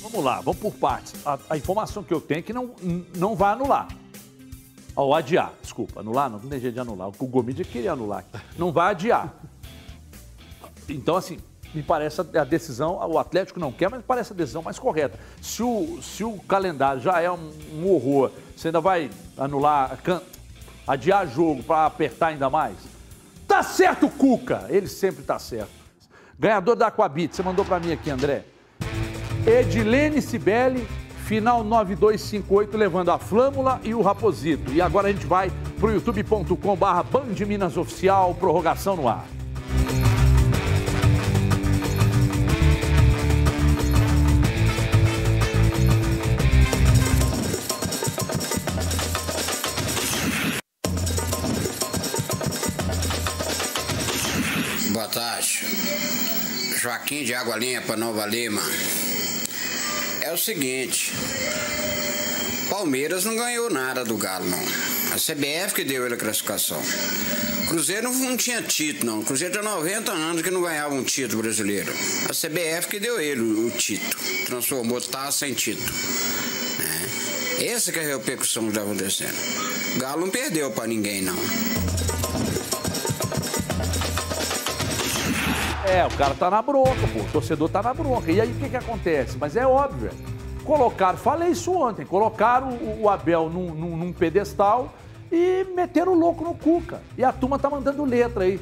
Speaker 1: Vamos lá, vamos por partes. A, a informação que eu tenho é que não, não vai anular. Ou adiar, desculpa, anular, não, não tem jeito de anular. O Gomide queria anular. Não vai adiar. Então, assim, me parece a decisão, o Atlético não quer, mas parece a decisão mais correta. Se o, se o calendário já é um, um horror, você ainda vai anular, adiar jogo para apertar ainda mais? Tá certo, Cuca. Ele sempre tá certo. Ganhador da Aquabit, você mandou para mim aqui, André. Edilene Sibeli, final 9258, levando a Flâmula e o Raposito. E agora a gente vai pro youtube.com barra Band Minas Oficial, prorrogação no ar.
Speaker 8: Joaquim de Água Limpa, Nova Lima. É o seguinte, Palmeiras não ganhou nada do Galo, não. A CBF que deu ele a classificação. Cruzeiro não tinha título, não. Cruzeiro tem 90 anos que não ganhava um título brasileiro. A CBF que deu ele o, título. Transformou taça em título. É. Essa que é a repercussão que está acontecendo. O Galo não perdeu para ninguém, não.
Speaker 1: É, o cara tá na bronca, pô. O torcedor tá na bronca. E aí o que que acontece? Mas é óbvio, colocaram, falei isso ontem, colocaram o, o Abel num, num, num, pedestal e meteram o louco no Cuca. E a turma tá mandando letra aí.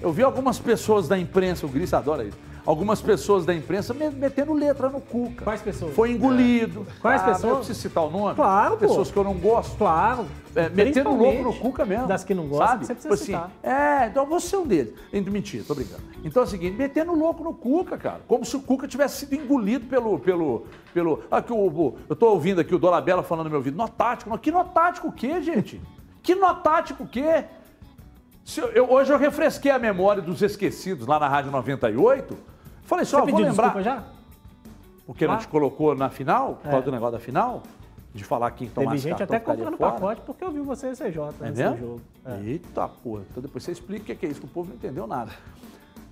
Speaker 1: Eu vi algumas pessoas da imprensa, o Gris adora isso algumas pessoas da imprensa metendo letra no Cuca.
Speaker 4: Quais pessoas?
Speaker 1: Foi engolido.
Speaker 4: É. Quais ah, pessoas?
Speaker 1: Eu preciso citar o nome?
Speaker 4: Claro,
Speaker 1: Pessoas pô. que eu não gosto.
Speaker 4: Claro.
Speaker 1: É, metendo louco no Cuca mesmo.
Speaker 4: Das que não gostam,
Speaker 1: sabe?
Speaker 4: você precisa
Speaker 1: assim,
Speaker 4: citar.
Speaker 1: É, então você é um deles. Mentira, tô brincando. Então é o seguinte, metendo louco no Cuca, cara. Como se o Cuca tivesse sido engolido pelo... pelo, pelo aqui, o, o, eu tô ouvindo aqui o Dolabella falando no meu ouvido. Nó tático. Que nó tático o quê, gente? Que nó tático o quê? Eu, hoje eu refresquei a memória dos esquecidos lá na Rádio 98 Falei só, Você vou lembrar.
Speaker 4: já?
Speaker 1: Porque ah. não te colocou na final, por causa é. do negócio da final? De falar que então
Speaker 4: Teve gente até comprando fora. pacote porque eu vi você CJ
Speaker 1: é nesse jogo. É. Eita porra. Então depois você explica o que é isso, que o povo não entendeu nada.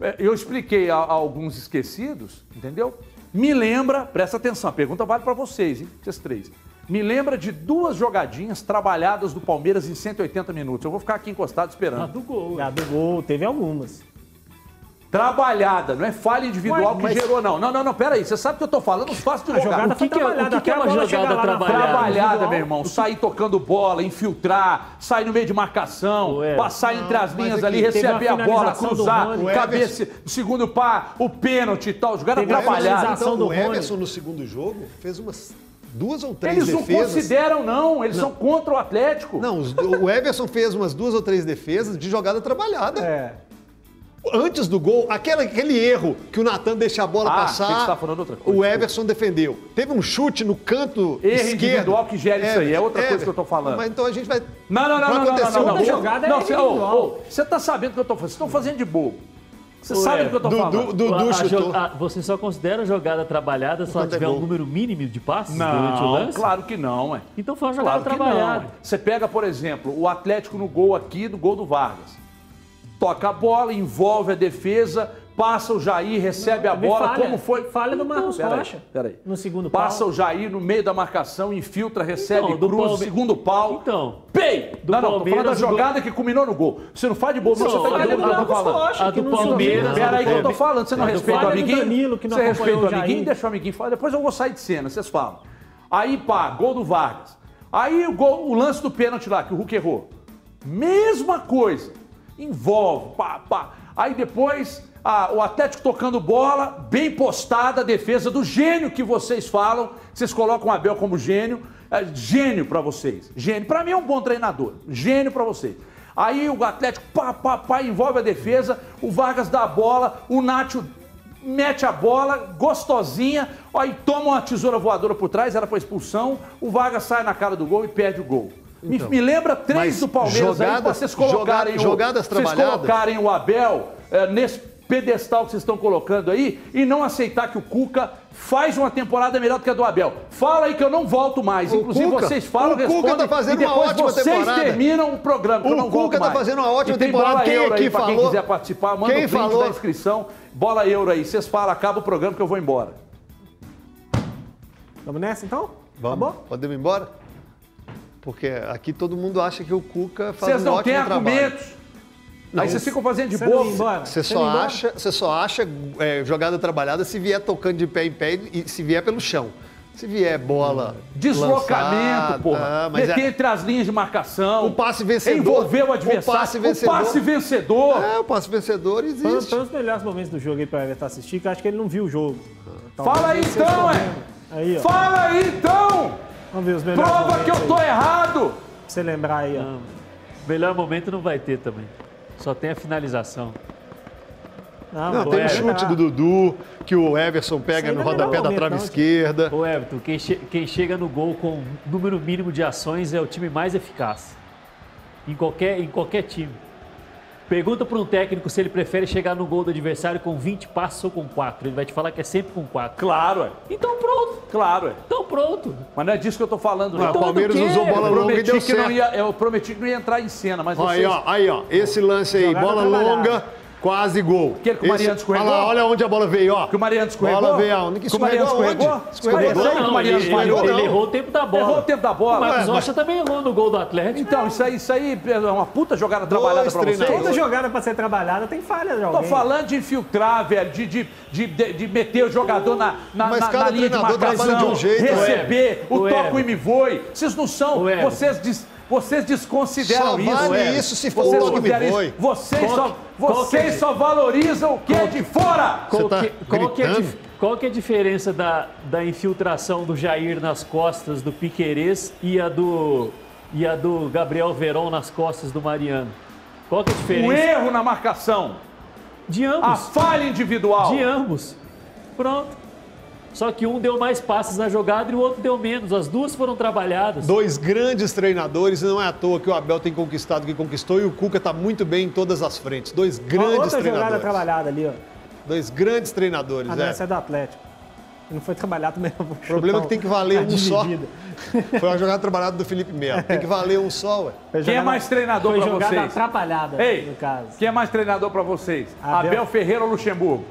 Speaker 1: É, eu expliquei a, a alguns esquecidos, entendeu? Me lembra, presta atenção, a pergunta vale para vocês, hein? Vocês três. Me lembra de duas jogadinhas trabalhadas do Palmeiras em 180 minutos. Eu vou ficar aqui encostado esperando. A
Speaker 4: do gol. A do gol, teve algumas
Speaker 1: trabalhada, não é falha individual mas, que gerou, não. Não, não, não, peraí. Você sabe que eu tô falando, os fatos de
Speaker 4: jogar. Jogada o que, que, é, o que, que é uma jogada trabalhada?
Speaker 1: Trabalhada, meu irmão. Sair tocando bola, infiltrar, sair no meio de marcação, Ué. passar não, entre as linhas ali, receber a bola, cruzar, cabeça, segundo pá, o pênalti e tal. Jogada
Speaker 3: teve
Speaker 1: trabalhada.
Speaker 3: Então, o Everson no segundo jogo fez umas duas ou três
Speaker 1: Eles não
Speaker 3: defesas.
Speaker 1: consideram, não. Eles são contra o Atlético.
Speaker 3: Não, o Everson fez umas duas ou três defesas de jogada trabalhada.
Speaker 4: É.
Speaker 3: Antes do gol, aquele, aquele erro que o Natan deixa a bola
Speaker 1: Ah,
Speaker 3: passar,
Speaker 1: achei que você tava falando outra coisa,
Speaker 3: o Everson defendeu. Teve um chute no canto
Speaker 1: Erro
Speaker 3: esquerdo.
Speaker 1: individual que gera isso aí, é outra coisa que eu tô falando.
Speaker 3: Mas então a gente vai...
Speaker 1: Não, não, não,
Speaker 3: vai
Speaker 1: não, não, não, não,
Speaker 3: um
Speaker 1: não.
Speaker 4: jogada é
Speaker 1: Não, você,
Speaker 4: individual.
Speaker 1: ô, você tá sabendo o que eu tô fazendo. Vocês estão fazendo de bobo. Você sabe do que eu tô
Speaker 3: Du-
Speaker 1: falando.
Speaker 3: Du- Dudu
Speaker 2: A- a a- você só considera a jogada trabalhada se ela
Speaker 3: é
Speaker 2: tiver um número mínimo de passes durante o
Speaker 1: Não,
Speaker 2: lance?
Speaker 1: claro que não, ué.
Speaker 2: Então foi uma jogada
Speaker 1: Claro que
Speaker 2: trabalhada.
Speaker 1: não. Você pega, por exemplo, o Atlético no gol aqui, do gol do Vargas. Toca a bola, envolve a defesa, passa o Jair, recebe a
Speaker 4: Também
Speaker 1: bola,
Speaker 4: falha.
Speaker 1: como foi?
Speaker 4: Falha do Marcos
Speaker 1: Peraí,
Speaker 4: Rocha.
Speaker 1: Peraí.
Speaker 4: No segundo
Speaker 1: Passa
Speaker 4: pau.
Speaker 1: o Jair no meio da marcação, infiltra, recebe,
Speaker 2: Então, do
Speaker 1: cruza,
Speaker 2: Palme-
Speaker 1: segundo pau.
Speaker 2: Então,
Speaker 1: Pei!
Speaker 2: do
Speaker 1: não, não, tô falando da jogada que culminou no gol. Você não faz de bobo,
Speaker 2: Não,
Speaker 1: você tá
Speaker 2: a do-
Speaker 1: entendendo o que eu tô falando.
Speaker 4: Rocha,
Speaker 2: A
Speaker 4: que
Speaker 2: do
Speaker 4: não
Speaker 2: Palmeiras,
Speaker 4: subiu.
Speaker 1: Pera aí que eu tô falando, você não
Speaker 2: A do
Speaker 1: respeita o amiguinho?
Speaker 4: Danilo, que não
Speaker 1: você respeita o amiguinho, deixa o amiguinho falar, depois eu vou sair de cena, vocês falam. Aí, pá, gol do Vargas. Aí o, gol, o lance do pênalti lá, que o Hulk errou. Mesma coisa. Envolve, pá, pá. Aí depois, o Atlético tocando bola, bem postada a defesa do gênio que vocês falam. Vocês colocam o Abel como gênio. É, gênio pra vocês. Gênio. Pra mim é um bom treinador. Gênio pra vocês. Aí o Atlético, pá, pá, pá, envolve a defesa. O Vargas dá a bola. O Nacho mete a bola, gostosinha, aí toma uma tesoura voadora por trás, era para expulsão, o Vargas sai na cara do gol e perde o gol. Me- me, lembra três do Palmeiras aí, pra
Speaker 3: jogadas-
Speaker 1: vocês colocarem,
Speaker 3: joga-
Speaker 1: o,
Speaker 3: jogadas
Speaker 1: vocês
Speaker 3: trabalhadas.
Speaker 1: colocarem o Abel eh, nesse pedestal que vocês estão colocando aí e não aceitar que o Cuca faz uma temporada melhor do que a do Abel. Fala aí que eu não volto mais.
Speaker 3: O
Speaker 1: Inclusive
Speaker 3: Cuca-
Speaker 1: vocês falam,
Speaker 3: o Cuca
Speaker 1: respondem
Speaker 3: tá fazendo
Speaker 1: e
Speaker 3: uma
Speaker 1: depois
Speaker 3: ótima
Speaker 1: vocês
Speaker 3: temporada.
Speaker 1: terminam o programa, que
Speaker 3: O
Speaker 1: eu não volto
Speaker 3: Cuca tá
Speaker 1: mais.
Speaker 3: fazendo uma ótima
Speaker 1: tem
Speaker 3: temporada.
Speaker 1: Bola
Speaker 3: Quem
Speaker 1: euro
Speaker 3: aqui
Speaker 1: aí pra quem
Speaker 3: falou?
Speaker 1: quiser participar, manda
Speaker 3: Quem
Speaker 1: o print
Speaker 3: falou?
Speaker 1: da inscrição, bola euro aí. Vocês falam, acaba o programa que eu vou embora.
Speaker 4: Vamos nessa então?
Speaker 3: Vamos,
Speaker 4: Acabou?
Speaker 3: podemos ir embora? Porque aqui todo mundo acha que o Cuca faz
Speaker 1: Vocês
Speaker 3: um
Speaker 1: não
Speaker 3: ótimo
Speaker 1: têm
Speaker 3: trabalho.
Speaker 1: argumentos. aí vocês ficam fazendo de
Speaker 4: não
Speaker 1: bobo.
Speaker 4: embora?
Speaker 3: Você
Speaker 4: não
Speaker 3: só, acha, você só acha é, jogada trabalhada se vier tocando de pé em pé e se vier pelo chão. Se vier bola.
Speaker 1: Deslocamento,
Speaker 3: lançada,
Speaker 1: porra.
Speaker 3: ah, mas
Speaker 1: Meter
Speaker 3: é-
Speaker 1: entre as linhas de marcação.
Speaker 3: O passe vencedor.
Speaker 1: Envolver o
Speaker 3: O
Speaker 1: adversário.
Speaker 3: passe vencedor.
Speaker 1: O passe vencedor.
Speaker 3: É, o passe vencedor existe.
Speaker 4: foi um dos melhores momentos do jogo aí pra Everton assistir, que eu acho que ele não viu o jogo.
Speaker 1: Fala aí
Speaker 4: o
Speaker 1: então, é.
Speaker 4: Aí, ó.
Speaker 1: Fala aí então.
Speaker 4: Vamos ver os melhores
Speaker 1: Prova
Speaker 4: momentos
Speaker 1: que eu
Speaker 4: aí,
Speaker 1: tô
Speaker 4: pra
Speaker 1: errado.
Speaker 4: você lembrar aí, ó.
Speaker 2: Não. Melhor momento não vai ter também. Só tem a finalização.
Speaker 3: Não,
Speaker 4: mas
Speaker 3: tem
Speaker 4: é
Speaker 3: o chute
Speaker 4: verdade.
Speaker 3: do Dudu, que o Everson pega no
Speaker 4: aí não é
Speaker 3: rodapé da trave
Speaker 4: não.
Speaker 3: esquerda.
Speaker 2: Ô Everton, quem, che- quem chega no gol com número mínimo de ações é o time mais eficaz. Em qualquer, em qualquer time. Pergunta para um técnico se ele prefere chegar no gol do adversário com 20 passos ou com 4. Ele vai te falar que é sempre com 4.
Speaker 1: Claro, é.
Speaker 2: Então pronto.
Speaker 1: Claro, é.
Speaker 2: Então pronto.
Speaker 1: Mas não é disso que eu tô falando,
Speaker 3: Ah,
Speaker 1: não.
Speaker 3: o Palmeiras usou bola
Speaker 1: eu
Speaker 3: longa e deu certo.
Speaker 1: ia, eu prometi que não ia entrar em cena, mas
Speaker 3: Aí,
Speaker 1: vocês...
Speaker 3: ó, aí, ó. Esse lance aí, bola longa, quase gol.
Speaker 1: Aquele que o Mariano escorregou?
Speaker 3: Olha lá, olha onde a bola veio, ó.
Speaker 1: Que o Mariano escorregou?
Speaker 3: Bola veio aonde? Que
Speaker 1: o Mariano
Speaker 3: escorregou
Speaker 1: escorregou? aí que o Mariano
Speaker 2: ele,
Speaker 1: falhou,
Speaker 2: ele
Speaker 3: não.
Speaker 2: errou o tempo da bola.
Speaker 1: Errou o tempo da bola.
Speaker 2: O Marcos Rocha também errou no gol do Atlético.
Speaker 1: Então, isso aí, isso aí é uma puta jogada trabalhada pra
Speaker 3: treinadores.
Speaker 4: Toda jogada pra ser trabalhada tem falha de
Speaker 1: Tô falando de infiltrar, velho, de, de, de, de- de meter o jogador na, na,
Speaker 3: Mas
Speaker 1: na- na linha de
Speaker 3: treinador trabalha
Speaker 1: marcação,
Speaker 3: de um jeito,
Speaker 1: receber, o toco e me voe. Vocês não são, vocês, vocês desconsideram
Speaker 3: Só
Speaker 1: isso.
Speaker 3: vale isso se for
Speaker 1: Vocês
Speaker 3: o e
Speaker 1: isso. Vocês,
Speaker 2: Qual
Speaker 1: só,
Speaker 2: que- qual
Speaker 1: vocês
Speaker 2: que é-
Speaker 1: só valorizam o que é de fora.
Speaker 2: Qual,
Speaker 3: tá
Speaker 2: que, qual, que é a, qual que é a diferença da, da infiltração do Jair nas costas do Piquerez e a do, e a do Gabriel Veron nas costas do Mariano? Qual que é a
Speaker 1: O
Speaker 2: diferença?
Speaker 1: erro na marcação,
Speaker 2: De
Speaker 1: a
Speaker 2: ambos.
Speaker 1: falha individual.
Speaker 2: De ambos. Pronto. Só que um deu mais passes na jogada e o outro deu menos. As duas foram trabalhadas.
Speaker 3: Dois grandes treinadores, e não é à toa que o Abel tem conquistado o que conquistou e o Cuca está muito bem em todas as frentes. Dois grandes
Speaker 4: Outra jogada
Speaker 3: treinadores.
Speaker 4: trabalhada ali, ó.
Speaker 3: Dois grandes treinadores,
Speaker 4: não,
Speaker 3: é.
Speaker 4: essa é do Atlético. Não foi trabalhado mesmo.
Speaker 3: O problema é que tem que valer um só. Foi uma jogada trabalhada do Felipe Melo. Tem que valer um só, ué.
Speaker 1: Quem é
Speaker 4: jogada-
Speaker 1: mais treinador
Speaker 4: foi
Speaker 1: pra
Speaker 4: jogada
Speaker 1: vocês?
Speaker 4: atrapalhada,
Speaker 1: Ei,
Speaker 4: no caso.
Speaker 1: quem é mais treinador pra vocês?
Speaker 4: Abel.
Speaker 1: Abel Ferreira ou Luxemburgo?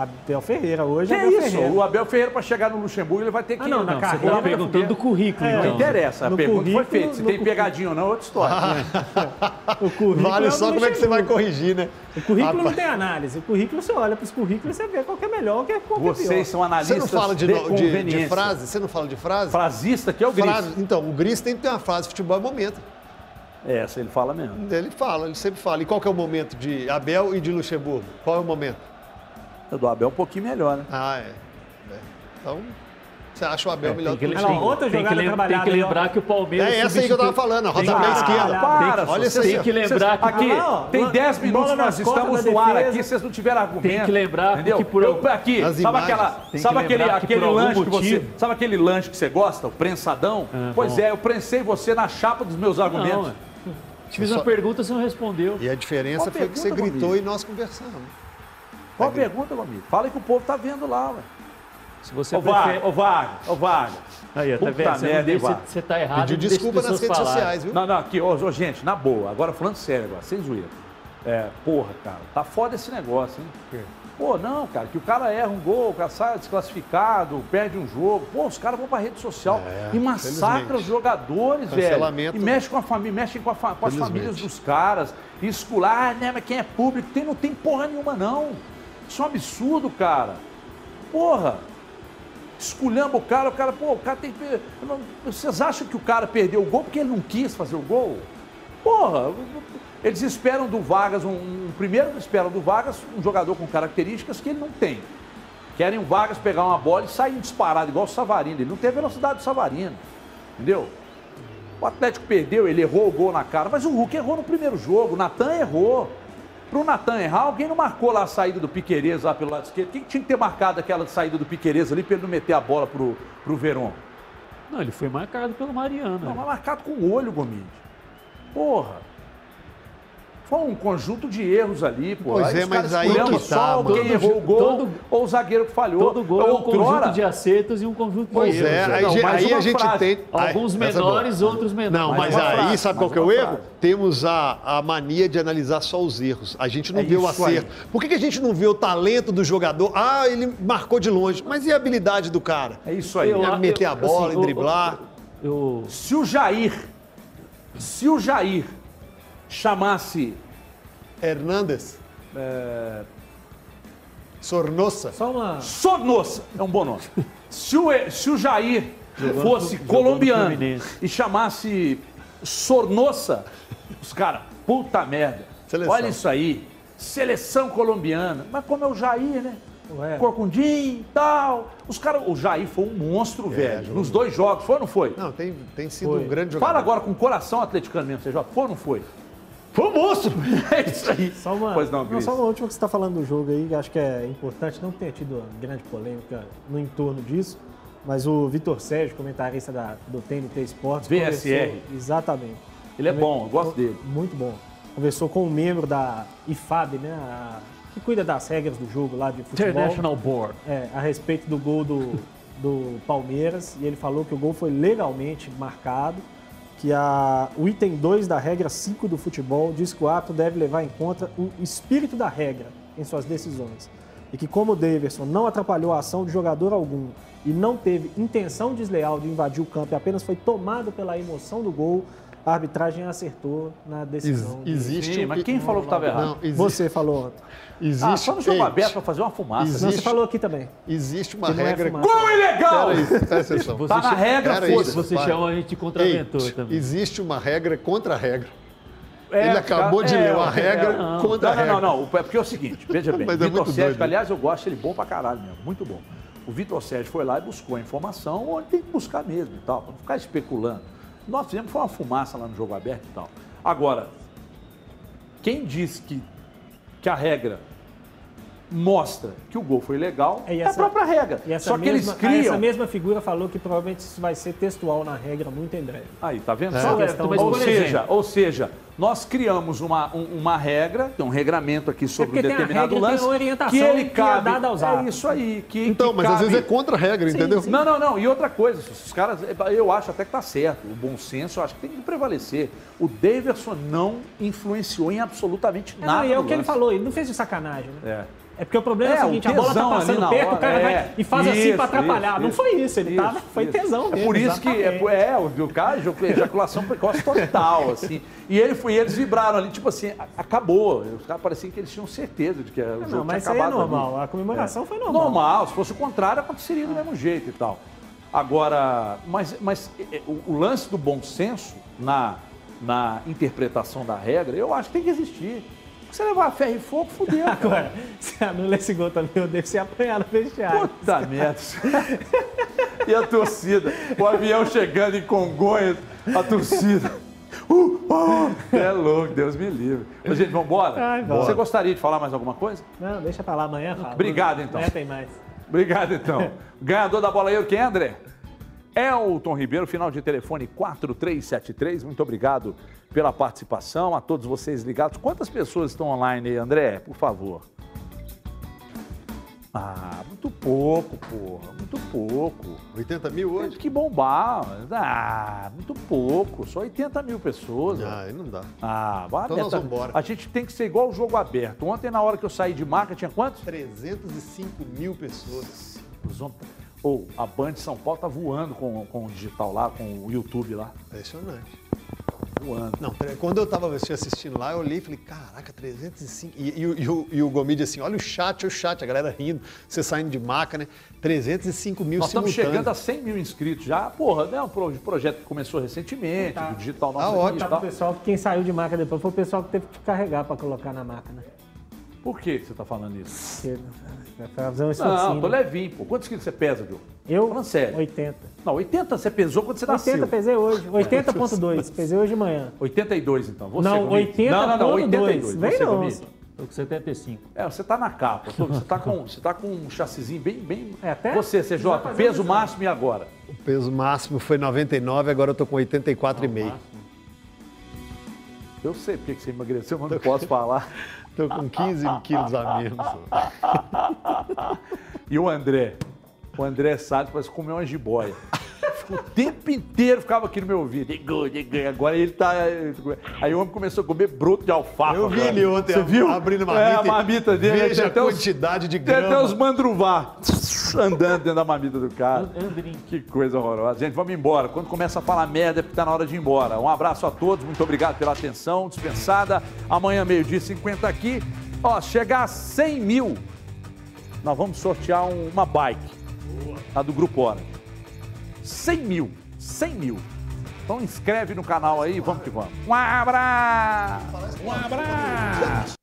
Speaker 4: Abel Ferreira, hoje
Speaker 1: Que
Speaker 4: é
Speaker 1: é
Speaker 4: Abel
Speaker 1: isso?
Speaker 4: Ferreira.
Speaker 1: O Abel Ferreira, para chegar no Luxemburgo, ele vai ter que.
Speaker 4: Ah, não, na
Speaker 2: Não, você
Speaker 4: carreira
Speaker 2: estava
Speaker 4: vai
Speaker 2: perguntando do currículo,
Speaker 4: É,
Speaker 1: Não
Speaker 2: então.
Speaker 1: interessa, a
Speaker 4: No
Speaker 1: pergunta foi feita. Se tem
Speaker 4: currículo.
Speaker 1: pegadinha ou não, é outra história.
Speaker 4: O currículo
Speaker 3: Vale
Speaker 4: é
Speaker 3: só como é que você vai corrigir, né?
Speaker 4: O currículo não tem análise. O currículo, você olha para os currículos e você vê qual que é melhor, qual que é é pior.
Speaker 1: Vocês são
Speaker 3: Você
Speaker 1: analistas
Speaker 3: não fala de,
Speaker 1: de,
Speaker 3: de- de frase? Você não fala de frase?
Speaker 1: Frasista, que é o Gris.
Speaker 3: Frase. Então, o Gris tem que ter uma frase, futebol é momento.
Speaker 1: Essa ele fala mesmo.
Speaker 3: Ele fala, ele sempre fala. E qual que é o momento de Abel e de Luxemburgo? Qual é o momento?
Speaker 1: O do Abel é um pouquinho melhor, né?
Speaker 3: Ah, é. É. Então, Você acha o Abel melhor
Speaker 2: Tem que,
Speaker 3: que o
Speaker 2: tem-
Speaker 4: outra
Speaker 2: tem que
Speaker 4: jogada
Speaker 2: tem
Speaker 4: trabalhada
Speaker 2: que
Speaker 4: aí, ó.
Speaker 2: lembrar que o Palmeiras.
Speaker 3: É essa aí que eu tava falando, a
Speaker 2: Tem
Speaker 3: rodapé
Speaker 2: que-
Speaker 3: esquerda.
Speaker 1: Para,
Speaker 3: Olha aí.
Speaker 2: Tem que lembrar que
Speaker 1: Aqui, tem 10
Speaker 4: bola
Speaker 1: minutos, nós estamos no ar aqui, vocês não tiveram argumento.
Speaker 2: Tem que lembrar
Speaker 1: entendeu?
Speaker 2: que por-
Speaker 1: Eu- aqui, sabe, aquela,
Speaker 2: Tem que
Speaker 1: sabe aquele,
Speaker 2: que
Speaker 1: aquele lanche que você, sabe aquele lanche que você gosta, o prensadão?
Speaker 2: Ah,
Speaker 1: pois é, eu prensei você na chapa dos meus argumentos.
Speaker 2: É. Te fiz uma pergunta, você não respondeu.
Speaker 3: E a diferença foi que você gritou e nós conversamos.
Speaker 1: Qual a pergunta, meu amigo? Fala aí que o povo tá vendo lá, ué.
Speaker 2: Se você
Speaker 1: Ô,
Speaker 2: prefere...
Speaker 1: Wagner, ô, Wagner, ô.
Speaker 2: Aí, ó, tá
Speaker 1: Puta
Speaker 2: vendo? Você,
Speaker 1: merda,
Speaker 2: deixa- você, tá errado.
Speaker 3: Pediu desculpa nas redes
Speaker 2: falarem.
Speaker 3: sociais, viu?
Speaker 1: Não, não, aqui, ô, ô, gente, na boa, agora falando sério agora, sem zoeira. É, porra, cara, tá foda esse negócio, hein? Pô, não, cara, que o cara erra um gol, o cara sai desclassificado, perde um jogo. Pô, os caras vão pra rede social
Speaker 3: É,
Speaker 1: e massacram os jogadores, velho. E mexe com a família, mexem com, a fa- com as famílias dos caras. E escular, ah, né, mas quem é público tem, não tem porra nenhuma, não. Isso é um absurdo, cara. Porra. Esculhamba o cara, o cara, pô, o cara tem que. Vocês acham que o cara perdeu o gol porque ele não quis fazer o gol? Porra, eles esperam do Vargas, um, um primeiro esperam do Vargas um jogador com características que ele não tem. Querem o Vargas pegar uma bola e sair disparado, igual o Savarino. Ele não tem a velocidade do Savarino. Entendeu? O Atlético perdeu, ele errou o gol na cara, mas o Hulk errou no primeiro jogo, o Natan errou. Pro Natan errar, alguém não marcou lá a saída do Piquerez lá pelo lado esquerdo. Quem que tinha que ter marcado aquela saída do Piquerez ali para ele não meter a bola pro, pro Verón?
Speaker 2: Não, ele foi marcado pelo Mariano.
Speaker 1: Não,
Speaker 2: né?
Speaker 1: mas marcado com o olho, Gomide. Porra. Foi um conjunto de erros ali, pô.
Speaker 3: Pois é,
Speaker 1: os
Speaker 3: mas
Speaker 1: caras
Speaker 3: aí que tá,
Speaker 1: só
Speaker 3: mano.
Speaker 1: quem errou o gol
Speaker 2: Todo-
Speaker 1: ou o zagueiro que falhou.
Speaker 2: Todo gol é um
Speaker 1: Outrora-
Speaker 2: conjunto de acertos e um conjunto de
Speaker 3: Pois
Speaker 2: erros.
Speaker 3: é,
Speaker 2: né?
Speaker 3: aí,
Speaker 1: Não,
Speaker 3: aí a gente
Speaker 1: frase.
Speaker 3: tem.
Speaker 2: Alguns
Speaker 3: é boa.
Speaker 2: menores, outros menores.
Speaker 3: Não, mas aí,
Speaker 1: frase,
Speaker 3: sabe qual que é o erro? Temos a, a mania de analisar só os erros. A gente não
Speaker 1: É
Speaker 3: vê o
Speaker 1: isso aí.
Speaker 3: acerto. Por que, que a gente não vê o talento do jogador? Ah, ele marcou de longe. Mas e a habilidade do cara?
Speaker 1: É isso aí.
Speaker 2: Eu-
Speaker 3: É meter a bola
Speaker 2: assim,
Speaker 3: e driblar.
Speaker 2: Eu,
Speaker 1: Se o Jair, se o Jair chamasse
Speaker 3: Hernandes.
Speaker 1: É.
Speaker 3: Sornossa.
Speaker 4: Só uma.
Speaker 1: Sornossa, é um bom nome. Se o, se o Jair fosse
Speaker 2: jogou no
Speaker 1: colombiano e chamasse Sornossa, os caras, puta merda.
Speaker 3: Seleção.
Speaker 1: Olha isso aí, seleção colombiana. Mas como é o Jair, né?
Speaker 4: Ué.
Speaker 1: Corcundinho e tal. Os caras, o Jair foi um monstro, velho.
Speaker 3: jogou.
Speaker 1: Nos dois jogos, foi ou não foi?
Speaker 3: Não, tem, tem sido
Speaker 4: Foi.
Speaker 3: um grande jogador.
Speaker 1: Fala agora com o coração atleticano mesmo, você joga. Foi ou não foi? Foi um monstro! É isso aí.
Speaker 4: Só uma,
Speaker 1: Pois não, Cris.
Speaker 4: só uma última que você está falando do jogo aí, que acho que é importante, não tenha tido grande polêmica no entorno disso, mas o Vitor Sérgio, comentarista da, do TNT Esportes,
Speaker 1: VSR.
Speaker 4: Exatamente.
Speaker 1: Ele é bom, eu gosto dele.
Speaker 4: Muito bom. Conversou com um membro da IFAB, né, a- que cuida das regras do jogo lá de futebol.
Speaker 2: International Board.
Speaker 4: É, a respeito do gol do, do Palmeiras e ele falou que o gol foi legalmente marcado, que a, o item 2 da regra 5 do futebol diz que o árbitro deve levar em conta o espírito da regra em suas decisões. E que como o Daverson não atrapalhou a ação de jogador algum e não teve intenção desleal de invadir o campo e apenas foi tomado pela emoção do gol, a arbitragem acertou na decisão. de-
Speaker 3: Existe
Speaker 1: Sim, mas quem falou que estava errado?
Speaker 3: Não,
Speaker 4: Você falou ontem.
Speaker 3: existe,
Speaker 1: Ah, só no jogo aberto pra fazer uma fumaça.
Speaker 3: Existe-
Speaker 4: Não, você falou aqui também.
Speaker 3: Existe uma
Speaker 4: é
Speaker 3: regra.
Speaker 4: fumaça.
Speaker 1: Gol ilegal!
Speaker 3: Peraí, presta atenção.
Speaker 2: Você
Speaker 1: Tá na regra, foda-se.
Speaker 2: Você
Speaker 3: Para.
Speaker 2: chama a gente de contraventor
Speaker 3: Ei,
Speaker 2: também.
Speaker 3: Existe uma regra contra a regra.
Speaker 1: É,
Speaker 3: Ele acabou de ler uma regra
Speaker 2: não.
Speaker 3: contra a
Speaker 1: Não,
Speaker 3: regra.
Speaker 1: não, não, não. É porque é o seguinte, veja bem.
Speaker 3: Mas é
Speaker 1: Vitor
Speaker 3: muito
Speaker 1: Sérgio, aliás, eu gosto ele bom pra caralho mesmo, muito bom. O Vitor Sérgio foi lá e buscou a informação onde tem que buscar mesmo e tal, pra não ficar especulando. Nós fizemos foi uma fumaça lá no jogo aberto e tal. Agora, quem disse que, que a regra mostra que o gol foi legal
Speaker 4: É, e
Speaker 1: é,
Speaker 4: essa-
Speaker 1: a própria regra.
Speaker 4: E essa
Speaker 1: Só que
Speaker 4: mesma,
Speaker 1: eles criam.
Speaker 4: Essa mesma figura falou que provavelmente isso vai ser textual na regra muito em breve.
Speaker 1: Aí, tá vendo?
Speaker 4: É.
Speaker 1: Só-
Speaker 4: Questão
Speaker 2: mas
Speaker 1: ou, seja, ou seja, nós criamos uma, um- uma regra, tem um regramento aqui sobre
Speaker 4: porque
Speaker 1: um
Speaker 4: tem a
Speaker 1: determinado
Speaker 4: regra tem
Speaker 1: lance,
Speaker 4: a orientação
Speaker 1: que ele
Speaker 4: que é
Speaker 1: cabe.
Speaker 4: dada aos
Speaker 1: é isso aí. Que,
Speaker 3: Então,
Speaker 1: que
Speaker 3: mas às
Speaker 1: cabe-
Speaker 3: vezes é contra a regra, entendeu?
Speaker 1: Não, não, não. E outra coisa, os caras, eu acho até que tá certo. O bom senso, eu acho que tem que prevalecer. O Daverson não influenciou em absolutamente
Speaker 4: É,
Speaker 1: nada.
Speaker 4: não, e é
Speaker 1: no
Speaker 4: o que ele
Speaker 1: lance.
Speaker 4: falou, ele não fez de sacanagem, né?
Speaker 1: É.
Speaker 4: É porque o problema é,
Speaker 1: É,
Speaker 4: o seguinte, a bola tá
Speaker 1: ali
Speaker 4: passando perto,
Speaker 1: hora,
Speaker 4: o cara
Speaker 1: é.
Speaker 4: vai e faz assim
Speaker 1: Isso,
Speaker 4: pra atrapalhar.
Speaker 1: isso,
Speaker 4: não foi isso, ele
Speaker 1: isso,
Speaker 4: tava, foi tesão
Speaker 1: É
Speaker 4: mesmo.
Speaker 1: por isso que é,
Speaker 4: exatamente.
Speaker 1: é, o cara ejaculação precoce total, assim. E ele foi, eles vibraram ali, tipo assim, acabou. Os caras pareciam que eles tinham certeza de que o jogo
Speaker 4: Não,
Speaker 1: tinha
Speaker 4: mas aí é
Speaker 1: acabado ali.
Speaker 4: normal. A comemoração foi normal.
Speaker 1: Normal, se fosse o contrário, aconteceria do mesmo jeito e tal. Agora, mas, mas é, o, o lance do bom senso na, na interpretação da regra, eu acho que tem que existir. Você levar a ferro e fogo, fudeu. cara.
Speaker 4: Agora, se anula esse gol também, eu devo ser apanhado no vestiário.
Speaker 1: Puta merda. E a torcida, o avião chegando em Congonhas, a torcida. Uh, uh, é louco, Deus me livre. Ô, gente, vamos embora? Você gostaria de falar mais alguma coisa?
Speaker 4: Não, deixa pra lá, amanhã fala.
Speaker 1: Obrigado, então.
Speaker 4: Amanhã tem mais.
Speaker 1: Obrigado, então. Ganhador da bola aí, quem é, André? Elton Ribeiro, final de telefone 4373. Muito obrigado pela participação, a todos vocês ligados. Quantas pessoas estão online aí, André? Por favor. Ah, muito pouco, porra. Muito pouco.
Speaker 3: 80 mil
Speaker 1: Tem
Speaker 3: hoje?
Speaker 1: que bombar. Ah, muito pouco. Só 80 mil pessoas.
Speaker 3: Ah, aí não dá.
Speaker 1: Ah, vai
Speaker 3: Então nós vamos embora.
Speaker 1: A gente tem que ser igual o jogo aberto. Ontem, na hora que eu saí de marca, tinha quantos?
Speaker 3: 305 mil pessoas.
Speaker 1: Os homens- Ou a Band de São Paulo tá voando com, com o digital lá, com o YouTube lá.
Speaker 3: Impressionante.
Speaker 1: Voando.
Speaker 3: Não, quando eu estava assistindo lá, eu olhei e falei, caraca, 305. E, e, o- e o- e o Gomide assim, olha o chat, olha o chat, a galera rindo, você saindo de maca, né? 305 mil
Speaker 1: Nós estamos chegando a 100 mil inscritos já. Porra, né? Um pro- projeto que começou recentemente,
Speaker 4: Tá.
Speaker 1: do digital
Speaker 3: Tá
Speaker 1: nosso aqui
Speaker 3: ótimo.
Speaker 1: e
Speaker 4: Tá pessoal, que quem saiu de maca depois foi o pessoal que teve que carregar pra colocar na máquina.
Speaker 1: Por que que você tá falando isso?
Speaker 4: Porque vai fazer um
Speaker 1: Não,
Speaker 4: esforcinho.
Speaker 1: tô
Speaker 4: né?
Speaker 1: levinho, pô. Quantos quilos você pesa, Diogo?
Speaker 4: Eu,
Speaker 1: Falando sério.
Speaker 4: 80.
Speaker 1: Não, 80 você pesou quando você
Speaker 4: 80
Speaker 1: nasceu.
Speaker 4: pesei hoje. 80.2. Pesei hoje de manhã.
Speaker 1: 82, então. Você,
Speaker 4: Não,
Speaker 1: Gomide?
Speaker 4: 80.2.
Speaker 1: Não, não, não, 82.
Speaker 4: Vem
Speaker 1: Você,
Speaker 4: não.
Speaker 1: Gomide?
Speaker 2: Tô com 75.
Speaker 1: É, você tá na capa. Você tá com, você tá com um chassizinho bem... bem...
Speaker 4: É, até-
Speaker 1: Você, CJ, peso máximo e agora?
Speaker 3: O peso máximo foi 99, agora eu tô com 84,5.
Speaker 1: Eu sei porque que você emagreceu, mas não posso falar.
Speaker 3: Tô com 15 quilos a menos.
Speaker 1: E o André? O André Salles parece comer uma jiboia. O tempo inteiro ficava aqui no meu ouvido. Agora ele tá. Aí o homem começou a comer broto de alfafa.
Speaker 3: Eu vi
Speaker 1: cara.
Speaker 3: ele ontem
Speaker 1: Você viu?
Speaker 3: abrindo a
Speaker 1: É, a
Speaker 3: marmita.
Speaker 1: dele.
Speaker 3: Veja
Speaker 1: tem
Speaker 3: a
Speaker 1: até os-
Speaker 3: quantidade de
Speaker 1: Tem até
Speaker 3: grama.
Speaker 1: os mandruvá andando dentro da marmita do cara. Que coisa horrorosa. Gente, vamos embora. Quando começa a falar merda é porque tá na hora de ir embora. Um abraço a todos, muito obrigado pela atenção dispensada. Amanhã, meio-dia, 50 aqui. Ó, chegar a 100 mil, nós vamos sortear um- uma bike. A do Grupo Hora. 100 mil. 100 mil. Então inscreve no canal aí, vamos que vamos. Um abraço! Um abraço!